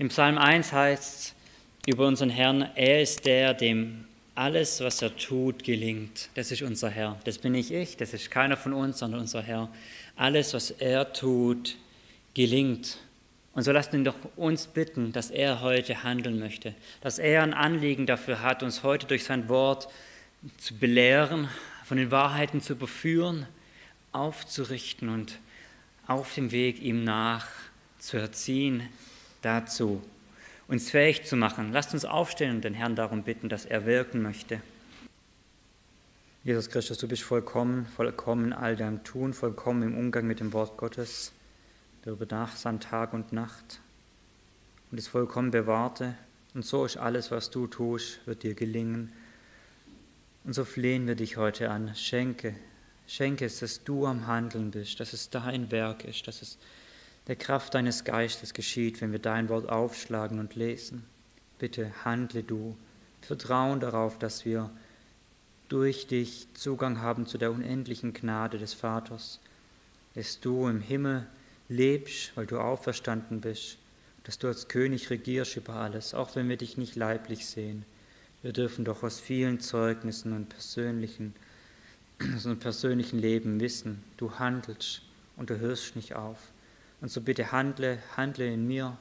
Im Psalm 1 heißt es über unseren Herrn, er ist der, dem alles, was er tut, gelingt. Das ist unser Herr. Das bin nicht ich, das ist keiner von uns, sondern unser Herr. Alles, was er tut, gelingt. Und so lasst ihn doch uns bitten, dass er heute handeln möchte, dass er ein Anliegen dafür hat, uns heute durch sein Wort zu belehren, von den Wahrheiten zu überführen, aufzurichten und auf dem Weg ihm nach zu erziehen, dazu uns fähig zu machen. Lasst uns aufstehen und den Herrn darum bitten, dass er wirken möchte. Jesus Christus, du bist vollkommen, vollkommen in all deinem Tun, vollkommen im Umgang mit dem Wort Gottes. Du übernachst Tag und Nacht und ist vollkommen bewahrte. Und so ist alles, was du tust, wird dir gelingen. Und so flehen wir dich heute an. Schenke, schenke es, dass du am Handeln bist, dass es dein Werk ist, dass es der Kraft deines Geistes geschieht, wenn wir dein Wort aufschlagen und lesen. Bitte handle du. Vertrauen darauf, dass wir durch dich Zugang haben zu der unendlichen Gnade des Vaters, dass du im Himmel lebst, weil du auferstanden bist, dass du als König regierst über alles, auch wenn wir dich nicht leiblich sehen. Wir dürfen doch aus vielen Zeugnissen und persönlichen, so persönlichen Leben wissen, du handelst und du hörst nicht auf. Und so bitte handle, handle in mir,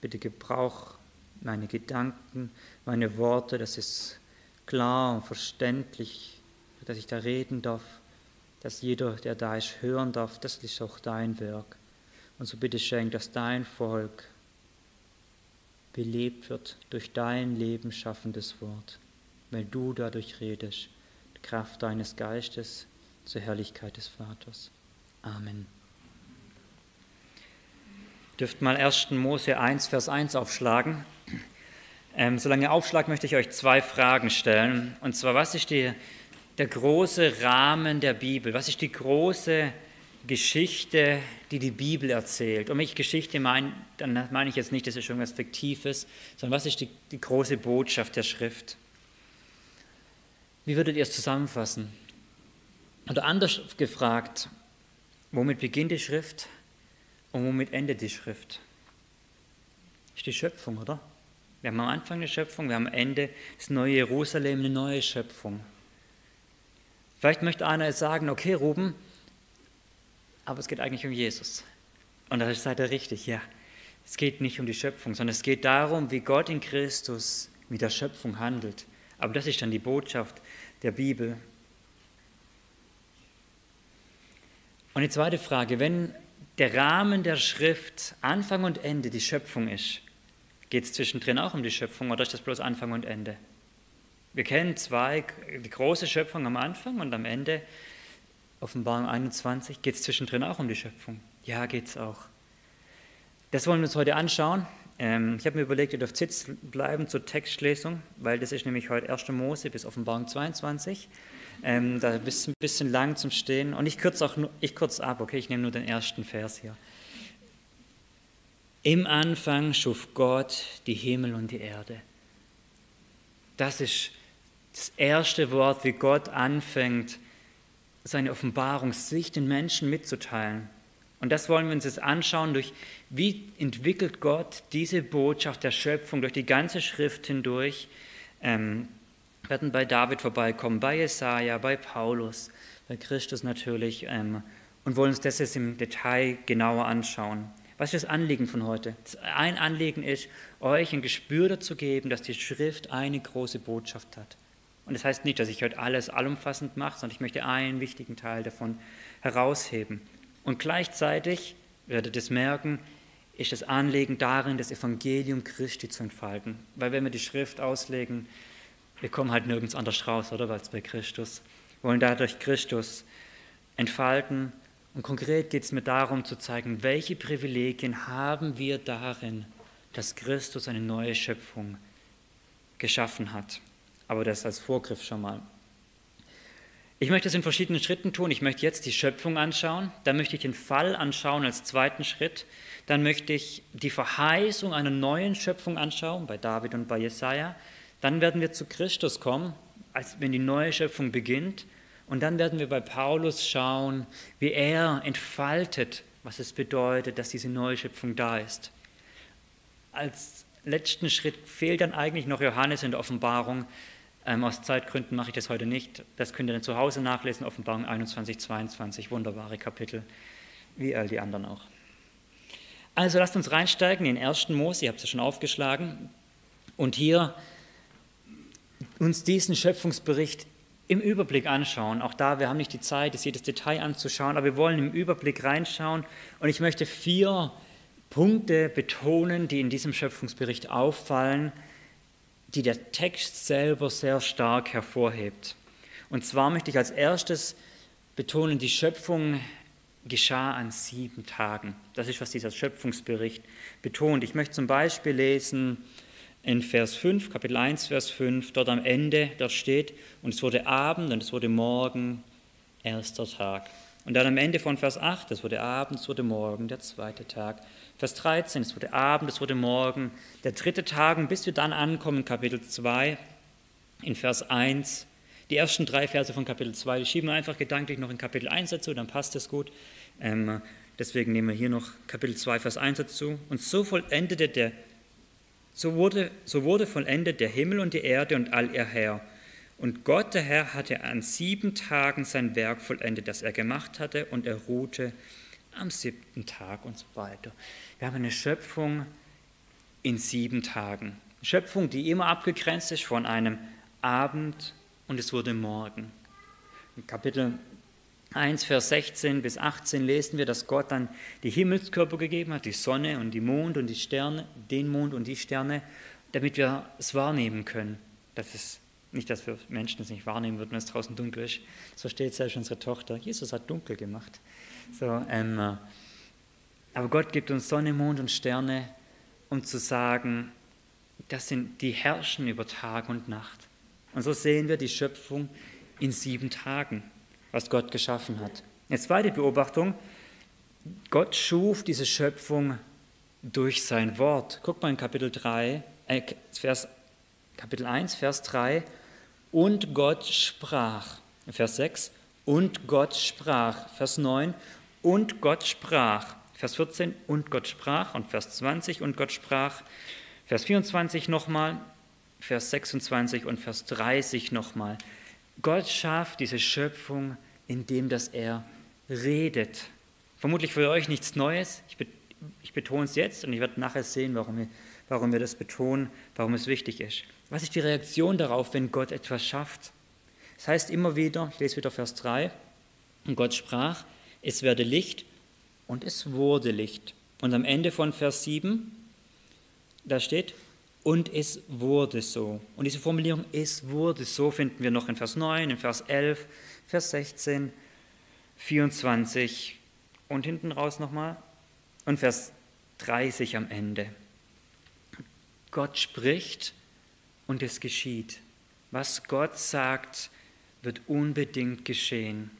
bitte gebrauch meine Gedanken, meine Worte, dass es klar und verständlich, dass ich da reden darf, dass jeder, der da ist, hören darf, das ist auch dein Werk. Und so bitte schenk, dass dein Volk belebt wird durch dein Leben schaffendes Wort, weil du dadurch redest, die Kraft deines Geistes zur Herrlichkeit des Vaters. Amen dürft mal 1. Mose 1, Vers 1 aufschlagen. Ähm, solange ihr aufschlagt, möchte ich euch zwei Fragen stellen. Und zwar, was ist die, der große Rahmen der Bibel? Was ist die große Geschichte, die die Bibel erzählt? Und wenn ich Geschichte meine, dann meine ich jetzt nicht, das ist irgendwas Fiktives, sondern was ist die, die große Botschaft der Schrift? Wie würdet ihr es zusammenfassen? Oder anders gefragt, womit beginnt die Schrift? Und womit endet die Schrift? Ist die Schöpfung, oder? Wir haben am Anfang eine Schöpfung, wir haben am Ende das neue Jerusalem, eine neue Schöpfung. Vielleicht möchte einer jetzt sagen, okay, Ruben, aber es geht eigentlich um Jesus. Und da seid ihr richtig, ja. Es geht nicht um die Schöpfung, sondern es geht darum, wie Gott in Christus mit der Schöpfung handelt. Aber das ist dann die Botschaft der Bibel. Und die zweite Frage, wenn der Rahmen der Schrift Anfang und Ende die Schöpfung ist, geht es zwischendrin auch um die Schöpfung oder ist das bloß Anfang und Ende? Wir kennen zwei, die große Schöpfung am Anfang und am Ende, Offenbarung 21, geht es zwischendrin auch um die Schöpfung. Ja, geht es auch. Das wollen wir uns heute anschauen. Ähm, ich habe mir überlegt, ihr dürft sitzen bleiben zur Textlesung, weil das ist nämlich heute 1. Mose bis Offenbarung 22. Ähm, da ist ein bisschen lang zum Stehen. Und ich kürze auch nur, ich kürze ab, okay, ich nehme nur den ersten Vers hier. Im Anfang schuf Gott die Himmel und die Erde. Das ist das erste Wort, wie Gott anfängt, seine Offenbarungssicht den Menschen mitzuteilen. Und das wollen wir uns jetzt anschauen, durch wie entwickelt Gott diese Botschaft der Schöpfung durch die ganze Schrift hindurch. Ähm, werden bei David vorbeikommen, bei Jesaja, bei Paulus, bei Christus natürlich ähm, und wollen uns das jetzt im Detail genauer anschauen. Was ist das Anliegen von heute? Ein Anliegen ist, euch ein Gespür dazu geben, dass die Schrift eine große Botschaft hat. Und das heißt nicht, dass ich heute alles allumfassend mache, sondern ich möchte einen wichtigen Teil davon herausheben. Und gleichzeitig, werdet ihr das merken, ist das Anliegen darin, das Evangelium Christi zu entfalten. Weil wenn wir die Schrift auslegen, wir kommen halt nirgends anders raus, oder? Als bei Christus. Wir wollen dadurch Christus entfalten. Und konkret geht es mir darum zu zeigen, welche Privilegien haben wir darin, dass Christus eine neue Schöpfung geschaffen hat. Aber das als Vorgriff schon mal. Ich möchte es in verschiedenen Schritten tun. Ich möchte jetzt die Schöpfung anschauen, dann möchte ich den Fall anschauen als zweiten Schritt, dann möchte ich die Verheißung einer neuen Schöpfung anschauen, bei David und bei Jesaja, dann werden wir zu Christus kommen, als wenn die neue Schöpfung beginnt. Und dann werden wir bei Paulus schauen, wie er entfaltet, was es bedeutet, dass diese neue Schöpfung da ist. als letzten Schritt fehlt dann eigentlich noch Johannes in der Offenbarung. Ähm, aus Zeitgründen mache ich das heute nicht. Das könnt ihr dann zu Hause nachlesen, Offenbarung 21, 22, wunderbare Kapitel, wie all die anderen auch. Also lasst uns reinsteigen in den ersten Mose, ihr habt es ja schon aufgeschlagen, und hier uns diesen Schöpfungsbericht im Überblick anschauen. Auch da, wir haben nicht die Zeit, das jedes Detail anzuschauen, aber wir wollen im Überblick reinschauen. Und ich möchte vier Punkte betonen, die in diesem Schöpfungsbericht auffallen, die der Text selber sehr stark hervorhebt. Und zwar möchte ich als erstes betonen, die Schöpfung geschah an sieben Tagen. Das ist, was dieser Schöpfungsbericht betont. Ich möchte zum Beispiel lesen in Vers 5, Kapitel 1, Vers 5, dort am Ende, dort steht, und es wurde Abend und es wurde Morgen, erster Tag. Und dann am Ende von Vers 8, es wurde Abend, es wurde Morgen, der zweite Tag. Vers 13, es wurde Abend, es wurde Morgen, der dritte Tag, bis wir dann ankommen, Kapitel 2, in Vers 1. Die ersten drei Verse von Kapitel 2, die schieben wir einfach gedanklich noch in Kapitel 1 dazu, dann passt es gut. Ähm, deswegen nehmen wir hier noch Kapitel 2, Vers 1 dazu. Und so vollendete der, so wurde, so wurde vollendet der Himmel und die Erde und all ihr Herr. Und Gott, der Herr, hatte an sieben Tagen sein Werk vollendet, das er gemacht hatte, und er ruhte am siebten Tag und so weiter. Wir haben eine Schöpfung in sieben Tagen. Eine Schöpfung, die immer abgegrenzt ist von einem Abend und es wurde Morgen. In Kapitel 1, Vers 16 bis 18 lesen wir, dass Gott dann die Himmelskörper gegeben hat, die Sonne und die Mond und die Sterne, den Mond und die Sterne, damit wir es wahrnehmen können. Das ist nicht, dass wir Menschen es nicht wahrnehmen würden, wenn es draußen dunkel ist. Das versteht selbst unsere Tochter. Jesus hat dunkel gemacht. So, ähm, äh, aber Gott gibt uns Sonne, Mond und Sterne, um zu sagen, das sind die herrschen über Tag und Nacht. Und so sehen wir die Schöpfung in sieben Tagen, was Gott geschaffen hat. Eine zweite Beobachtung, Gott schuf diese Schöpfung durch sein Wort. Guck mal in Kapitel 3, äh, Vers, Kapitel 1, Vers 3. Und Gott sprach. Vers 6. Und Gott sprach. Vers 9 und Gott sprach. Vers 14, und Gott sprach. Und Vers 20, und Gott sprach. Vers 24 nochmal, Vers 26 und Vers 30 nochmal. Gott schafft diese Schöpfung, indem dass er redet. Vermutlich für euch nichts Neues. Ich, betone es jetzt und ich werde nachher sehen, warum wir, warum wir das betonen, warum es wichtig ist. Was ist die Reaktion darauf, wenn Gott etwas schafft? Das heißt immer wieder, ich lese wieder Vers 3, und Gott sprach, es werde Licht und es wurde Licht. Und am Ende von Vers 7, da steht, und es wurde so. Und diese Formulierung, es wurde so, finden wir noch in Vers 9, in Vers 11, Vers 16, 24 und hinten raus nochmal und Vers 30 am Ende. Gott spricht und es geschieht. Was Gott sagt, wird unbedingt geschehen.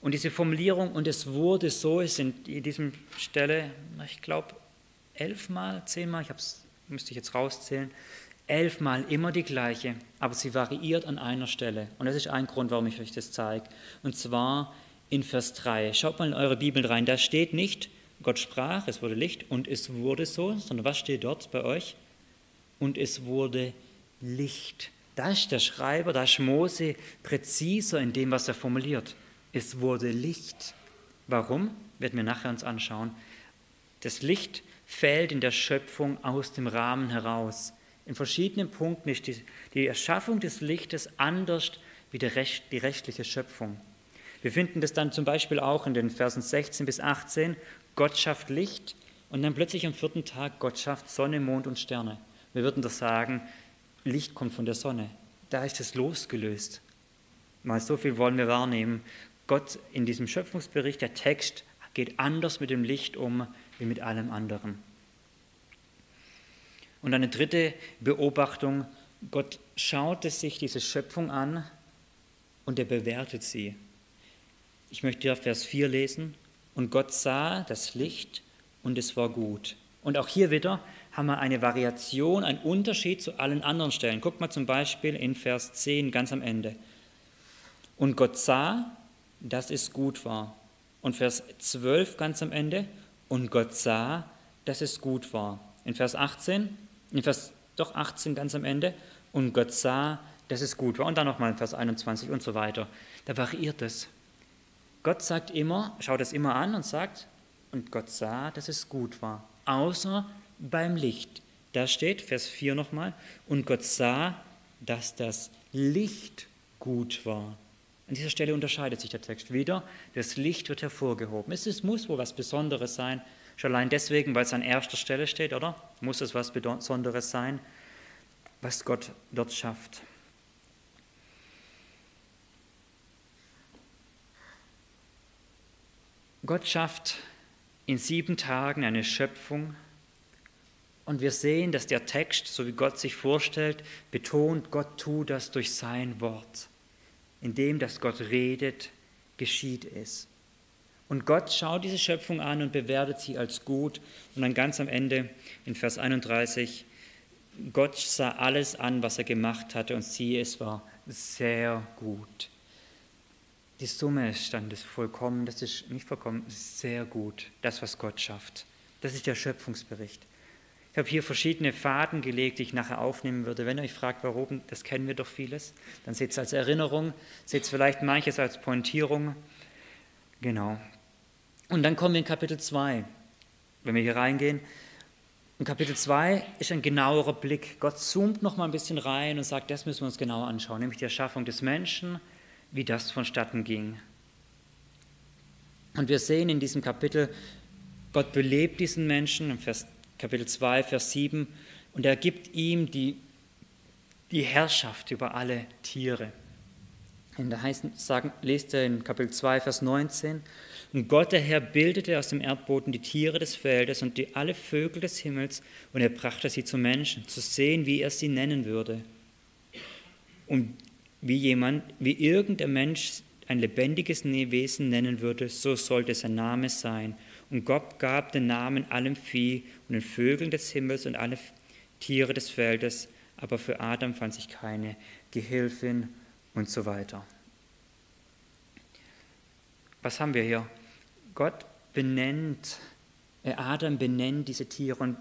Und diese Formulierung, und es wurde so, ist in diesem Stelle, ich glaube, elfmal, zehnmal, ich hab's, müsste ich jetzt rauszählen, elfmal immer die gleiche, aber sie variiert an einer Stelle. Und das ist ein Grund, warum ich euch das zeige. Und zwar in Vers 3. Schaut mal in eure Bibel rein, da steht nicht, Gott sprach, es wurde Licht und es wurde so, sondern was steht dort bei euch? Und es wurde Licht. Da ist der Schreiber, da ist Mose präziser in dem, was er formuliert. Es wurde Licht. Warum? Werden wir nachher uns anschauen. Das Licht fällt in der Schöpfung aus dem Rahmen heraus. In verschiedenen Punkten ist die, die Erschaffung des Lichtes anders wie Recht, die rechtliche Schöpfung. Wir finden das dann zum Beispiel auch in den Versen 16 bis 18. Gott schafft Licht und dann plötzlich am vierten Tag Gott schafft Sonne, Mond und Sterne. Wir würden das sagen, Licht kommt von der Sonne. Da ist es losgelöst. Mal so viel wollen wir wahrnehmen. Gott in diesem Schöpfungsbericht, der Text geht anders mit dem Licht um wie mit allem anderen. Und eine dritte Beobachtung, Gott schaute sich diese Schöpfung an und er bewertet sie. Ich möchte hier Vers 4 lesen. Und Gott sah das Licht und es war gut. Und auch hier wieder haben wir eine Variation, einen Unterschied zu allen anderen Stellen. Guckt mal zum Beispiel in Vers 10 ganz am Ende. Und Gott sah dass es gut war. Und Vers 12 ganz am Ende, und Gott sah, dass es gut war. in Vers 18, in Vers doch 18 ganz am Ende, und Gott sah, dass es gut war. Und dann nochmal in Vers 21 und so weiter. Da variiert es. Gott sagt immer, schaut es immer an und sagt, und Gott sah, dass es gut war. Außer beim Licht. Da steht, Vers 4 nochmal, und Gott sah, dass das Licht gut war. An dieser Stelle unterscheidet sich der Text wieder. Das Licht wird hervorgehoben. Es muss wohl was Besonderes sein. Schon allein deswegen, weil es an erster Stelle steht, oder? Muss es was Besonderes sein, was Gott dort schafft. Gott schafft in sieben Tagen eine Schöpfung und wir sehen, dass der Text, so wie Gott sich vorstellt, betont, Gott tut das durch sein Wort. Indem, dass Gott redet, geschieht es. Und Gott schaut diese Schöpfung an und bewertet sie als gut. Und dann ganz am Ende in Vers 31, Gott sah alles an, was er gemacht hatte und siehe, es war sehr gut die Summe ist dann das Vollkommen, das ist nicht vollkommen, sehr gut, das, was Gott schafft. Das ist der Schöpfungsbericht. Ich habe hier verschiedene Faden gelegt, die ich nachher aufnehmen würde. Wenn ihr euch fragt, warum, das kennen wir doch vieles, dann seht es als Erinnerung, seht es vielleicht manches als Pointierung. Genau. Und dann kommen wir in Kapitel 2. Wenn wir hier reingehen, in Kapitel 2 ist ein genauerer Blick. Gott zoomt noch mal ein bisschen rein und sagt, das müssen wir uns genauer anschauen, nämlich die Erschaffung des Menschen, wie das vonstatten ging. Und wir sehen in diesem Kapitel, Gott belebt diesen Menschen, im Vers, Kapitel 2, Vers 7, und er gibt ihm die, die Herrschaft über alle Tiere. Und da heißt, sagen, lest er in Kapitel 2, Vers 19, und Gott, der Herr, bildete aus dem Erdboden die Tiere des Feldes und die, alle Vögel des Himmels, und er brachte sie zu Menschen, zu sehen, wie er sie nennen würde. Und wie jemand, wie irgendein Mensch ein lebendiges Wesen nennen würde, so sollte sein Name sein. Und Gott gab den Namen allem Vieh und den Vögeln des Himmels und alle Tiere des Feldes, aber für Adam fand sich keine Gehilfin und so weiter. Was haben wir hier? Gott benennt, äh, Adam benennt diese Tiere und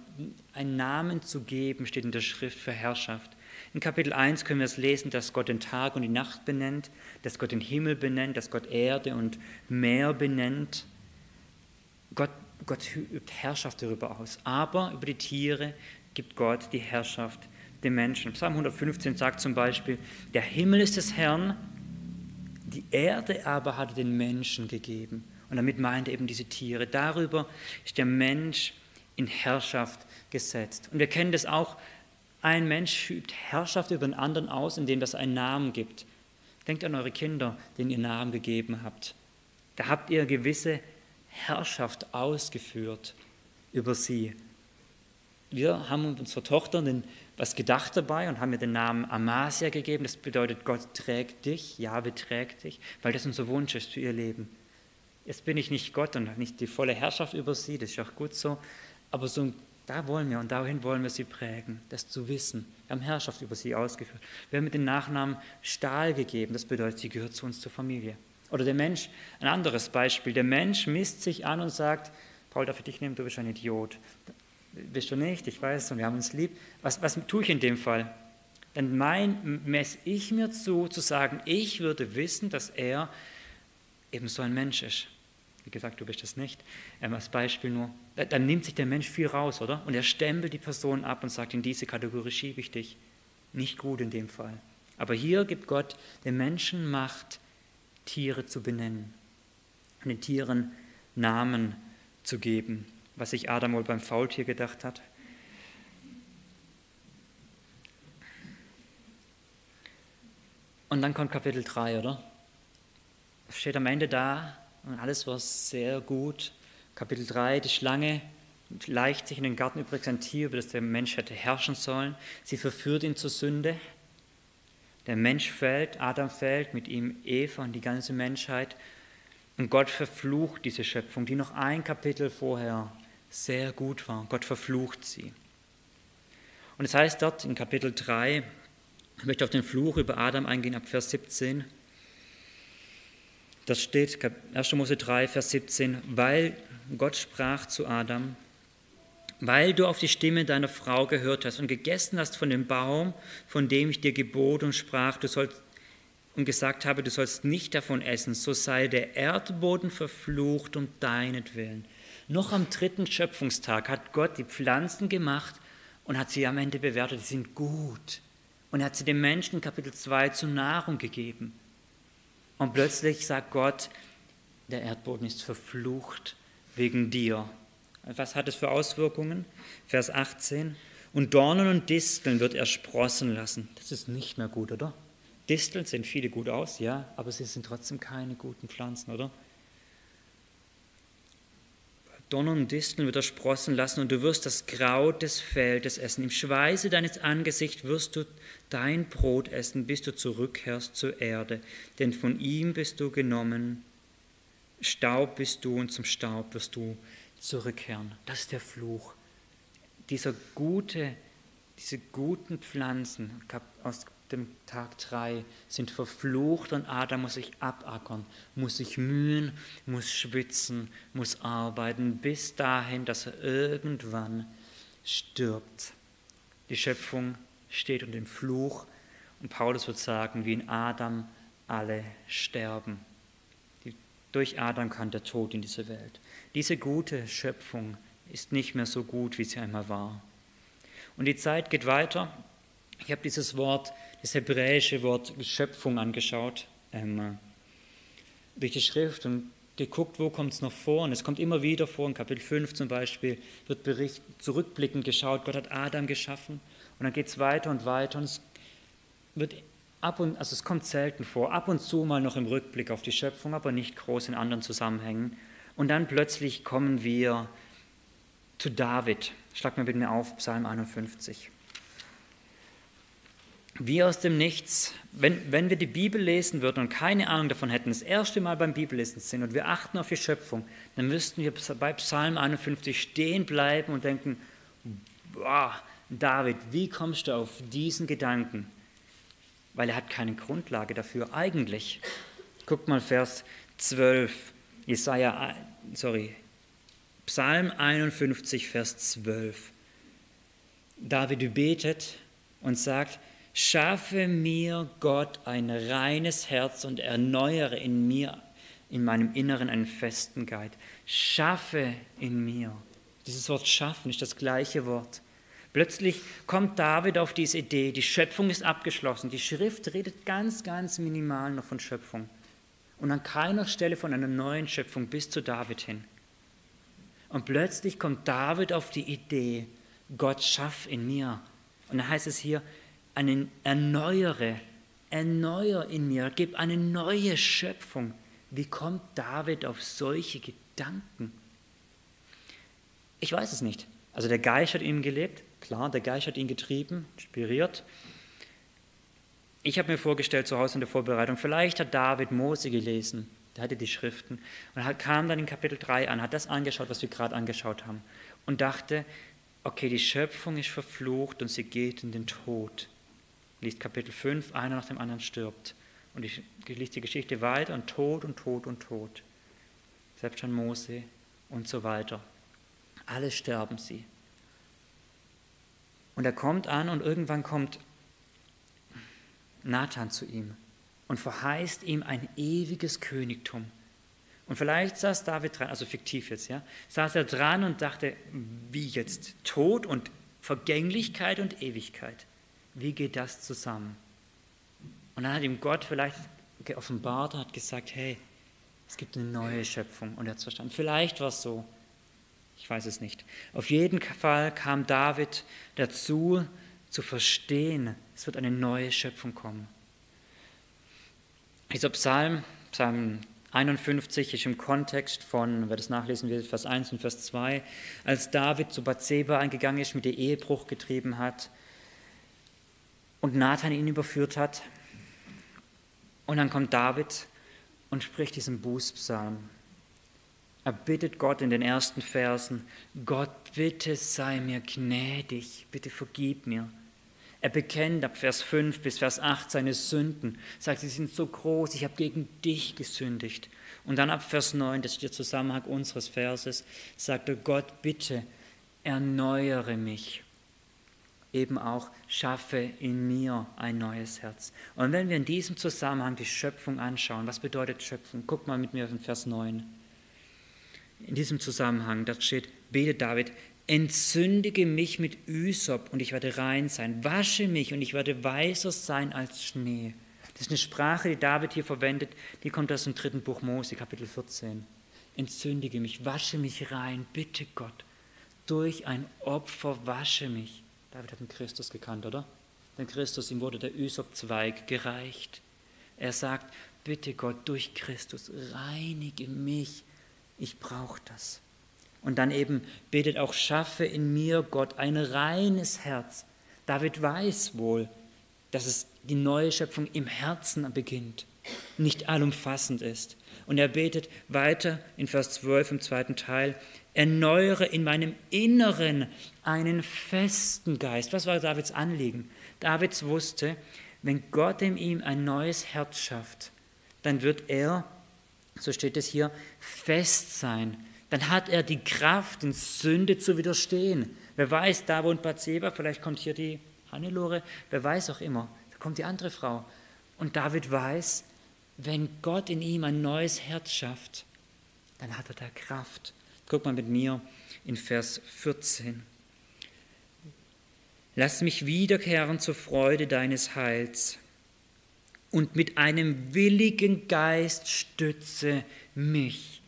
einen Namen zu geben steht in der Schrift für Herrschaft. In Kapitel 1 können wir es lesen, dass Gott den Tag und die Nacht benennt, dass Gott den Himmel benennt, dass Gott Erde und Meer benennt. Gott, Gott übt Herrschaft darüber aus. Aber über die Tiere gibt Gott die Herrschaft den Menschen. Psalm 115 sagt zum Beispiel, der Himmel ist des Herrn, die Erde aber hat den Menschen gegeben. Und damit meint er eben diese Tiere. Darüber ist der Mensch in Herrschaft gesetzt. Und wir kennen das auch ein Mensch übt Herrschaft über den anderen aus, indem das einen Namen gibt. Denkt an eure Kinder, denen ihr Namen gegeben habt. Da habt ihr gewisse Herrschaft ausgeführt über sie. Wir haben unserer Tochter was gedacht dabei und haben ihr den Namen Amasia gegeben. Das bedeutet, Gott trägt dich, Jahwe trägt dich, weil das unser Wunsch ist für ihr Leben. Jetzt bin ich nicht Gott und nicht die volle Herrschaft über sie, das ist auch gut so, aber so da wollen wir und dahin wollen wir sie prägen, das zu wissen. Wir haben Herrschaft über sie ausgeführt. Wir haben mit den Nachnamen Stahl gegeben, das bedeutet, sie gehört zu uns zur Familie. Oder der Mensch, ein anderes Beispiel, der Mensch misst sich an und sagt, Paul, darf ich dich nehmen, du bist ein Idiot. Bist du nicht, ich weiß und wir haben uns lieb. Was, was tue ich in dem Fall? Dann mein, messe ich mir zu, zu sagen, ich würde wissen, dass er eben so ein Mensch ist. Wie gesagt, du bist das nicht. Ähm, als Beispiel nur. Dann nimmt sich der Mensch viel raus, oder? Und er stempelt die Person ab und sagt, in diese Kategorie schiebe ich dich. Nicht gut in dem Fall. Aber hier gibt Gott den Menschen Macht, Tiere zu benennen und den Tieren Namen zu geben, was sich Adam wohl beim Faultier gedacht hat. Und dann kommt Kapitel 3, oder? Es steht am Ende da, und alles war sehr gut. Kapitel 3, die Schlange leicht sich in den Garten übrigens ein Tier, über das der Mensch hätte herrschen sollen. Sie verführt ihn zur Sünde. Der Mensch fällt, Adam fällt, mit ihm Eva und die ganze Menschheit. Und Gott verflucht diese Schöpfung, die noch ein Kapitel vorher sehr gut war. Gott verflucht sie. Und es heißt dort in Kapitel 3, ich möchte auf den Fluch über Adam eingehen, ab Vers 17, das steht 1. Mose 3, Vers 17, weil Gott sprach zu Adam, weil du auf die Stimme deiner Frau gehört hast und gegessen hast von dem Baum, von dem ich dir gebot und sprach, du sollst und gesagt habe, du sollst nicht davon essen, so sei der Erdboden verflucht um deinetwillen. Noch am dritten Schöpfungstag hat Gott die Pflanzen gemacht und hat sie am Ende bewertet, sie sind gut. Und er hat sie dem Menschen Kapitel 2 zur Nahrung gegeben. Und plötzlich sagt Gott, der Erdboden ist verflucht wegen dir. Was hat es für Auswirkungen? Vers 18. Und Dornen und Disteln wird er sprossen lassen. Das ist nicht mehr gut, oder? Disteln sehen viele gut aus, ja, aber sie sind trotzdem keine guten Pflanzen, oder? Dornen und Disteln wird er sprossen lassen und du wirst das Kraut des Feldes essen. Im Schweiße deines Angesichts wirst du dein Brot essen, bis du zurückkehrst zur Erde. Denn von ihm bist du genommen, Staub bist du und zum Staub wirst du zurückkehren. Das ist der Fluch. Dieser gute, diese guten Pflanzen aus dem Tag 3 sind verflucht und Adam muss sich abackern, muss sich mühen, muss schwitzen, muss arbeiten, bis dahin, dass er irgendwann stirbt. Die Schöpfung steht unter dem Fluch und Paulus wird sagen, wie in Adam alle sterben. durch Adam kam der Tod in diese Welt. Diese gute Schöpfung ist nicht mehr so gut, wie sie einmal war. Und die Zeit geht weiter. Ich habe dieses Wort das hebräische Wort Schöpfung angeschaut ähm, durch die Schrift und geguckt, wo kommt es noch vor. Und es kommt immer wieder vor, in Kapitel 5 zum Beispiel, wird Bericht, zurückblickend geschaut, Gott hat Adam geschaffen. Und dann geht es weiter und weiter und es wird ab und, also es kommt selten vor, ab und zu mal noch im Rückblick auf die Schöpfung, aber nicht groß in anderen Zusammenhängen. Und dann plötzlich kommen wir zu David. Schlag mal bitte mir auf, Psalm 51 wie aus dem Nichts, wenn, wenn wir die Bibel lesen würden und keine Ahnung davon hätten, das erste Mal beim Bibellesen sind und wir achten auf die Schöpfung, dann müssten wir bei Psalm 51 stehen bleiben und denken, boah, David, wie kommst du auf diesen Gedanken? Weil er hat keine Grundlage dafür eigentlich. Guckt mal Vers 12, Jesaja, sorry, Psalm 51, Vers 12. David betet und sagt, Schaffe mir, Gott, ein reines Herz und erneuere in mir, in meinem Inneren einen festen Geist. Schaffe in mir. Dieses Wort schaffen ist das gleiche Wort. Plötzlich kommt David auf diese Idee, die Schöpfung ist abgeschlossen. Die Schrift redet ganz, ganz minimal noch von Schöpfung. Und an keiner Stelle von einer neuen Schöpfung bis zu David hin. Und plötzlich kommt David auf die Idee, Gott schaff in mir. Und da heißt es hier, einen erneuere, erneuer in mir, gib eine neue Schöpfung. Wie kommt David auf solche Gedanken? Ich weiß es nicht. Also der Geist hat ihm gelebt, klar, der Geist hat ihn getrieben, inspiriert. Ich habe mir vorgestellt zu Hause in der Vorbereitung, vielleicht hat David Mose gelesen, der hatte die Schriften und kam dann in Kapitel 3 an, hat das angeschaut, was wir gerade angeschaut haben und dachte, okay, die Schöpfung ist verflucht und sie geht in den Tod liest Kapitel 5, einer nach dem anderen stirbt. Und ich liest die Geschichte weiter und Tod und Tod und Tod. Selbst schon Mose und so weiter. Alle sterben sie. Und er kommt an und irgendwann kommt Nathan zu ihm und verheißt ihm ein ewiges Königtum. Und vielleicht saß David dran, also fiktiv jetzt, ja, saß er dran und dachte, wie jetzt? Tod und Vergänglichkeit und Ewigkeit. Wie geht das zusammen? Und dann hat ihm Gott vielleicht geoffenbart, hat gesagt, hey, es gibt eine neue Schöpfung. Und er hat verstanden. Vielleicht war es so. Ich weiß es nicht. Auf jeden Fall kam David dazu, zu verstehen, es wird eine neue Schöpfung kommen. Dieser Psalm, Psalm 51 ist im Kontext von, wer das nachlesen will, Vers 1 und Vers 2, als David zu Bathseba eingegangen ist, mit ihr Ehebruch getrieben hat und Nathan ihn überführt hat. Und dann kommt David und spricht diesen Bußpsalm. Er bittet Gott in den ersten Versen, Gott, bitte sei mir gnädig, bitte vergib mir. Er bekennt ab Vers 5 bis Vers 8 seine Sünden, sagt, sie sind so groß, ich habe gegen dich gesündigt. Und dann ab Vers 9, das ist der Zusammenhang unseres Verses, sagt er, Gott, bitte, erneuere mich. Eben auch schaffe in mir ein neues Herz. Und wenn wir in diesem Zusammenhang die Schöpfung anschauen, was bedeutet Schöpfung? Guck mal mit mir in Vers 9. In diesem Zusammenhang, da steht, betet David, entzündige mich mit Ysop und ich werde rein sein, wasche mich und ich werde weißer sein als Schnee. Das ist eine Sprache, die David hier verwendet, die kommt aus dem dritten Buch Mose, Kapitel 14. Entzündige mich, wasche mich rein, bitte Gott. Durch ein Opfer wasche mich. David hat den Christus gekannt, oder? Denn Christus, ihm wurde der Ysop-Zweig gereicht. Er sagt, bitte Gott, durch Christus reinige mich. Ich brauche das. Und dann eben betet auch, schaffe in mir, Gott, ein reines Herz. David weiß wohl, dass es die neue Schöpfung im Herzen beginnt, nicht allumfassend ist. Und er betet weiter in Vers 12 im zweiten Teil, erneuere in meinem Inneren einen festen Geist. Was war Davids Anliegen? Davids wusste, wenn Gott in ihm ein neues Herz schafft, dann wird er, so steht es hier, fest sein. Dann hat er die Kraft, in Sünde zu widerstehen. Wer weiß, da wohnt Bathseba, vielleicht kommt hier die Hannelore, wer weiß auch immer, da kommt die andere Frau. Und David weiß, wenn Gott in ihm ein neues Herz schafft, dann hat er da Kraft. Guck mal mit mir in Vers 14. Lass mich wiederkehren zur Freude deines Heils und mit einem willigen Geist stütze mich.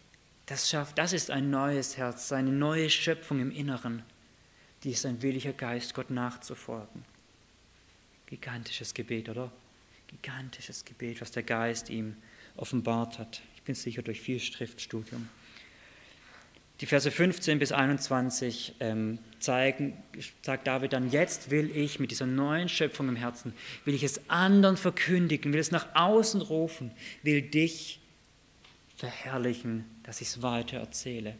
Das schafft, das ist ein neues Herz, eine neue Schöpfung im Inneren. Die ist ein williger Geist, Gott nachzufolgen. Gigantisches Gebet, oder? Gigantisches Gebet, was der Geist ihm offenbart hat. Ich bin sicher durch viel Schriftstudium. Die Verse 15 bis 21 ähm, zeigen, sagt David dann, jetzt will ich mit dieser neuen Schöpfung im Herzen, will ich es anderen verkündigen, will es nach außen rufen, will dich verherrlichen, dass ich es weiter erzähle.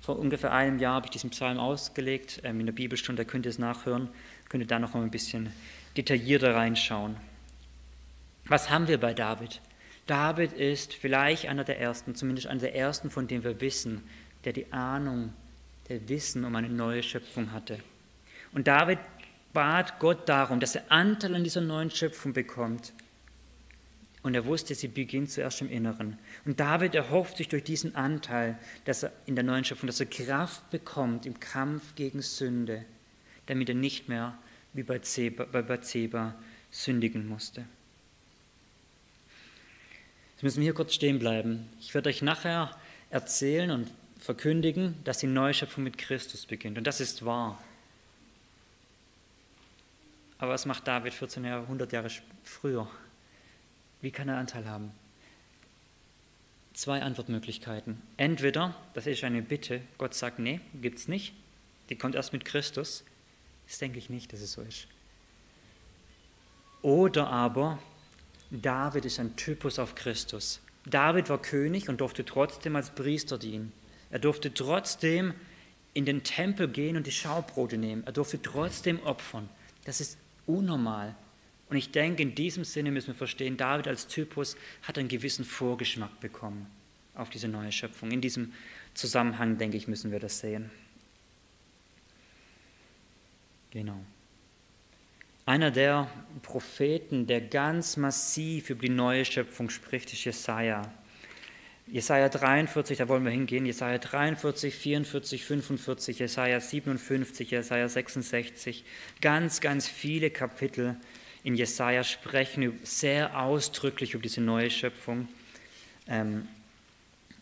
Vor ungefähr einem Jahr habe ich diesen Psalm ausgelegt ähm, in der Bibelstunde, da könnt ihr es nachhören, könnt ihr da noch mal ein bisschen detaillierter reinschauen. Was haben wir bei David? David ist vielleicht einer der ersten, zumindest einer der ersten, von dem wir wissen, der die Ahnung, der Wissen um eine neue Schöpfung hatte. Und David bat Gott darum, dass er Anteil an dieser neuen Schöpfung bekommt. Und er wusste, sie beginnt zuerst im Inneren. Und David erhofft sich durch diesen Anteil, dass er in der neuen Schöpfung, dass er Kraft bekommt im Kampf gegen Sünde, damit er nicht mehr wie bei Bathseba sündigen musste. Jetzt müssen wir hier kurz stehen bleiben. Ich werde euch nachher erzählen und verkündigen, dass die Neuschöpfung mit Christus beginnt. Und das ist wahr. Aber was macht David 14 Jahre, 100 Jahre früher? Wie kann er Anteil haben? Zwei Antwortmöglichkeiten. Entweder, das ist eine Bitte, Gott sagt, nee, gibt es nicht. Die kommt erst mit Christus. Das denke ich nicht, dass es so ist. Oder aber, David ist ein Typus auf Christus. David war König und durfte trotzdem als Priester dienen. Er durfte trotzdem in den Tempel gehen und die Schaubrote nehmen. Er durfte trotzdem opfern. Das ist unnormal. Und ich denke, in diesem Sinne müssen wir verstehen, David als Typus hat einen gewissen Vorgeschmack bekommen auf diese neue Schöpfung. In diesem Zusammenhang, denke ich, müssen wir das sehen. Genau. Einer der Propheten, der ganz massiv über die neue Schöpfung spricht, ist Jesaja. Jesaja 43, da wollen wir hingehen. Jesaja 43, 44, 45, Jesaja 57, Jesaja 66. Ganz, ganz viele Kapitel in Jesaja sprechen sehr ausdrücklich über diese neue Schöpfung. Ähm,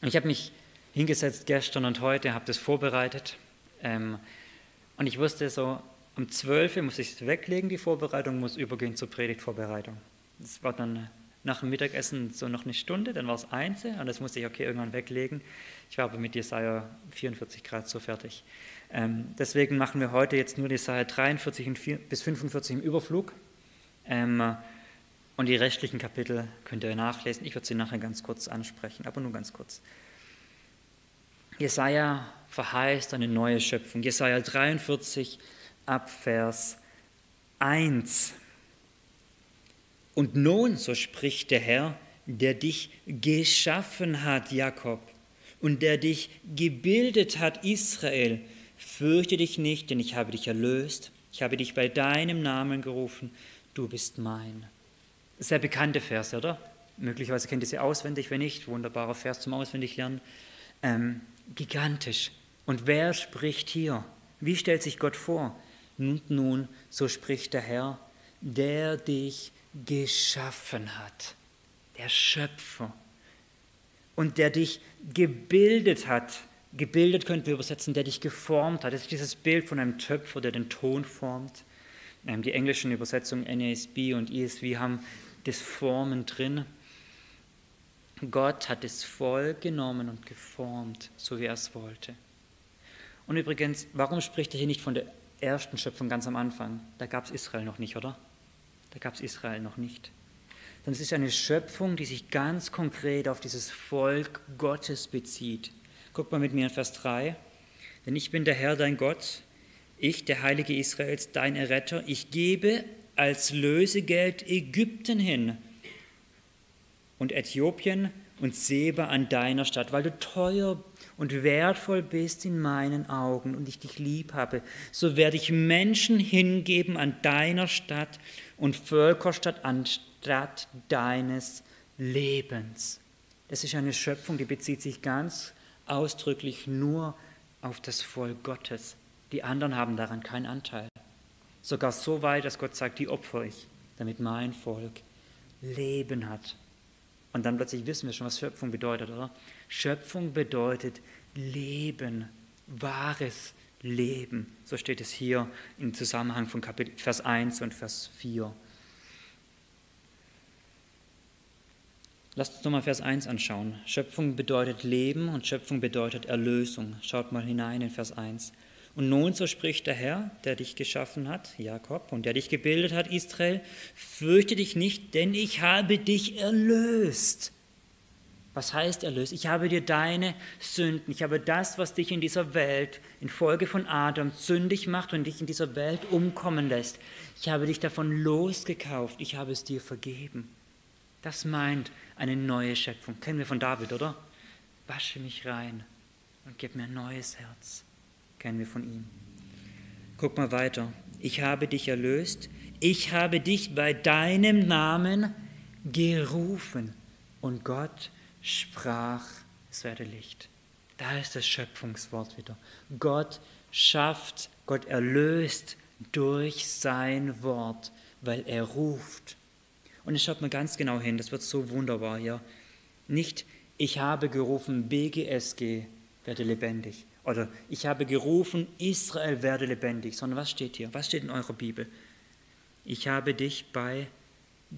ich habe mich hingesetzt gestern und heute, habe das vorbereitet. Ähm, und ich wusste so, um 12 Uhr muss ich es weglegen, die Vorbereitung, muss übergehen zur Predigtvorbereitung. Das war dann nach dem Mittagessen so noch eine Stunde, dann war es eins und das musste ich okay irgendwann weglegen. Ich war aber mit Jesaja 44 Grad so fertig. Ähm, deswegen machen wir heute jetzt nur Jesaja 43 bis 45 im Überflug. Ähm, und die restlichen Kapitel könnt ihr nachlesen. Ich werde sie nachher ganz kurz ansprechen, aber nur ganz kurz. Jesaja verheißt eine neue Schöpfung. Jesaja 43 ab Vers 1. Und nun, so spricht der Herr, der dich geschaffen hat, Jakob, und der dich gebildet hat, Israel, fürchte dich nicht, denn ich habe dich erlöst, ich habe dich bei deinem Namen gerufen, du bist mein. Sehr bekannte Verse, oder? Möglicherweise kennt ihr sie auswendig, wenn nicht, wunderbarer Vers zum Auswendiglernen. Ähm, gigantisch. Und wer spricht hier? Wie stellt sich Gott vor? Und nun, so spricht der Herr, der dich geschaffen hat, der Schöpfer, und der dich gebildet hat. Gebildet könnten wir übersetzen, der dich geformt hat. Das ist dieses Bild von einem Töpfer, der den Ton formt. Ähm, die englischen Übersetzungen NASB und ESV haben das Formen drin. Gott hat es voll genommen und geformt, so wie er es wollte. Und übrigens, warum spricht er hier nicht von der ersten Schöpfung ganz am Anfang? Da gab es Israel noch nicht, oder? Da gab es Israel noch nicht. Sondern es ist eine Schöpfung, die sich ganz konkret auf dieses Volk Gottes bezieht. Guck mal mit mir in Vers 3. Denn ich bin der Herr, dein Gott, ich, der Heilige Israels, dein Erretter. Ich gebe als Lösegeld Ägypten hin und Äthiopien und Seba an deiner Stadt, weil du teuer und wertvoll bist in meinen Augen und ich dich lieb habe, so werde ich Menschen hingeben an deiner Stadt und Völkerstadt anstatt deines Lebens. Das ist eine Schöpfung, die bezieht sich ganz ausdrücklich nur auf das Volk Gottes. Die anderen haben daran keinen Anteil. Sogar so weit, dass Gott sagt, die opfer ich, damit mein Volk Leben hat. Und dann plötzlich wissen wir schon, was Schöpfung bedeutet, oder? Schöpfung bedeutet Leben, wahres Leben. So steht es hier im Zusammenhang von Kapitel, Vers 1 und Vers 4. Lasst uns nochmal Vers 1 anschauen. Schöpfung bedeutet Leben und Schöpfung bedeutet Erlösung. Schaut mal hinein in Vers 1. Und nun, so spricht der Herr, der dich geschaffen hat, Jakob, und der dich gebildet hat, Israel, fürchte dich nicht, denn ich habe dich erlöst. Was heißt erlöst? Ich habe dir deine Sünden, ich habe das, was dich in dieser Welt infolge von Adam sündig macht und dich in dieser Welt umkommen lässt. Ich habe dich davon losgekauft, ich habe es dir vergeben. Das meint eine neue Schöpfung. Kennen wir von David, oder? Wasche mich rein und gib mir ein neues Herz kennen wir von ihm. Guck mal weiter. Ich habe dich erlöst. Ich habe dich bei deinem Namen gerufen. Und Gott sprach, es werde Licht. Da ist das Schöpfungswort wieder. Gott schafft, Gott erlöst durch sein Wort, weil er ruft. Und es schaut mal ganz genau hin, das wird so wunderbar hier. Nicht, ich habe gerufen, BGSG, werde lebendig. Oder ich habe gerufen, Israel werde lebendig. Sondern was steht hier? Was steht in eurer Bibel? Ich habe dich bei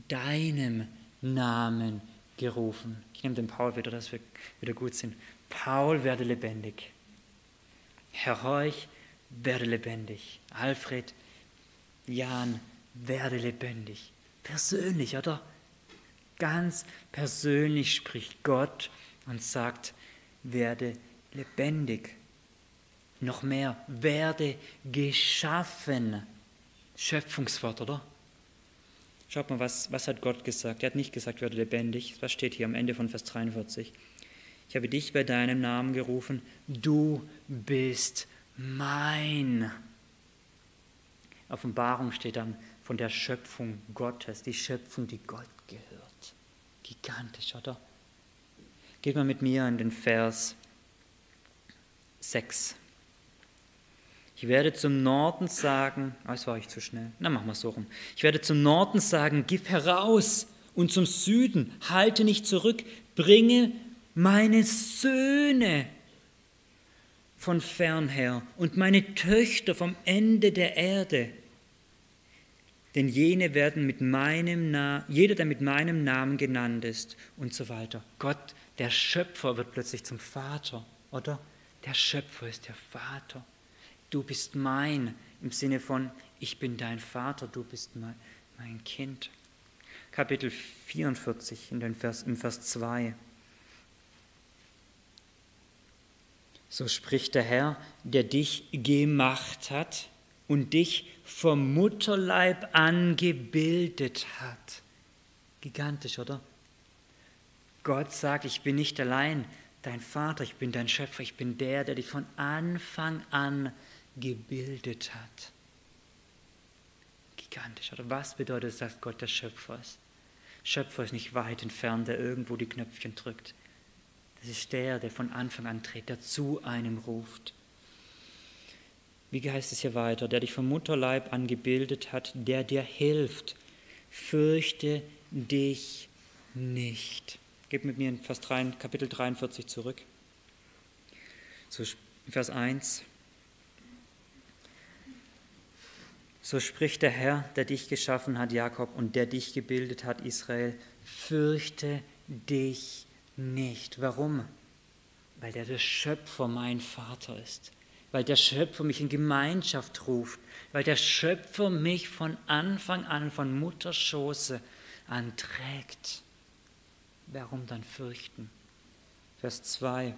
deinem Namen gerufen. Ich nehme den Paul wieder, dass wir wieder gut sind. Paul werde lebendig. Herr Heuch werde lebendig. Alfred, Jan werde lebendig. Persönlich, oder? Ganz persönlich spricht Gott und sagt, werde lebendig noch mehr, werde geschaffen. Schöpfungswort, oder? Schaut mal, was, was hat Gott gesagt? Er hat nicht gesagt, werde lebendig. Was steht hier am Ende von Vers 43? Ich habe dich bei deinem Namen gerufen, du bist mein. Offenbarung steht dann von der Schöpfung Gottes, die Schöpfung, die Gott gehört. Gigantisch, oder? Geht mal mit mir in den Vers 6. Ich werde zum Norden sagen, oh, das war ich zu schnell, na machen wir es so rum. Ich werde zum Norden sagen, gib heraus und zum Süden, halte nicht zurück, bringe meine Söhne von fern her und meine Töchter vom Ende der Erde. Denn jene werden mit meinem Namen, jeder, der mit meinem Namen genannt ist und so weiter. Gott, der Schöpfer, wird plötzlich zum Vater, oder? Der Schöpfer ist der Vater du bist mein, im Sinne von, ich bin dein Vater, du bist mein, mein Kind. Kapitel 44 in den Vers, im Vers 2. So spricht der Herr, der dich gemacht hat und dich vom Mutterleib angebildet hat. Gigantisch, oder? Gott sagt, ich bin nicht allein dein Vater, ich bin dein Schöpfer, ich bin der, der dich von Anfang an gebildet hat. Gigantisch. Oder was bedeutet es, dass Gott der Schöpfer ist? Schöpfer ist nicht weit entfernt, der irgendwo die Knöpfchen drückt. Das ist der, der von Anfang an tritt, der zu einem ruft. Wie heißt es hier weiter? Der dich vom Mutterleib an gebildet hat, der dir hilft. Fürchte dich nicht. Gib mit mir in Vers 3, Kapitel 43 zurück. So, Vers 1. So spricht der Herr, der dich geschaffen hat, Jakob, und der dich gebildet hat, Israel, fürchte dich nicht. Warum? Weil der, der Schöpfer mein Vater ist, weil der Schöpfer mich in Gemeinschaft ruft, weil der Schöpfer mich von Anfang an, von Mutterschoße anträgt. Warum dann fürchten? Vers 2.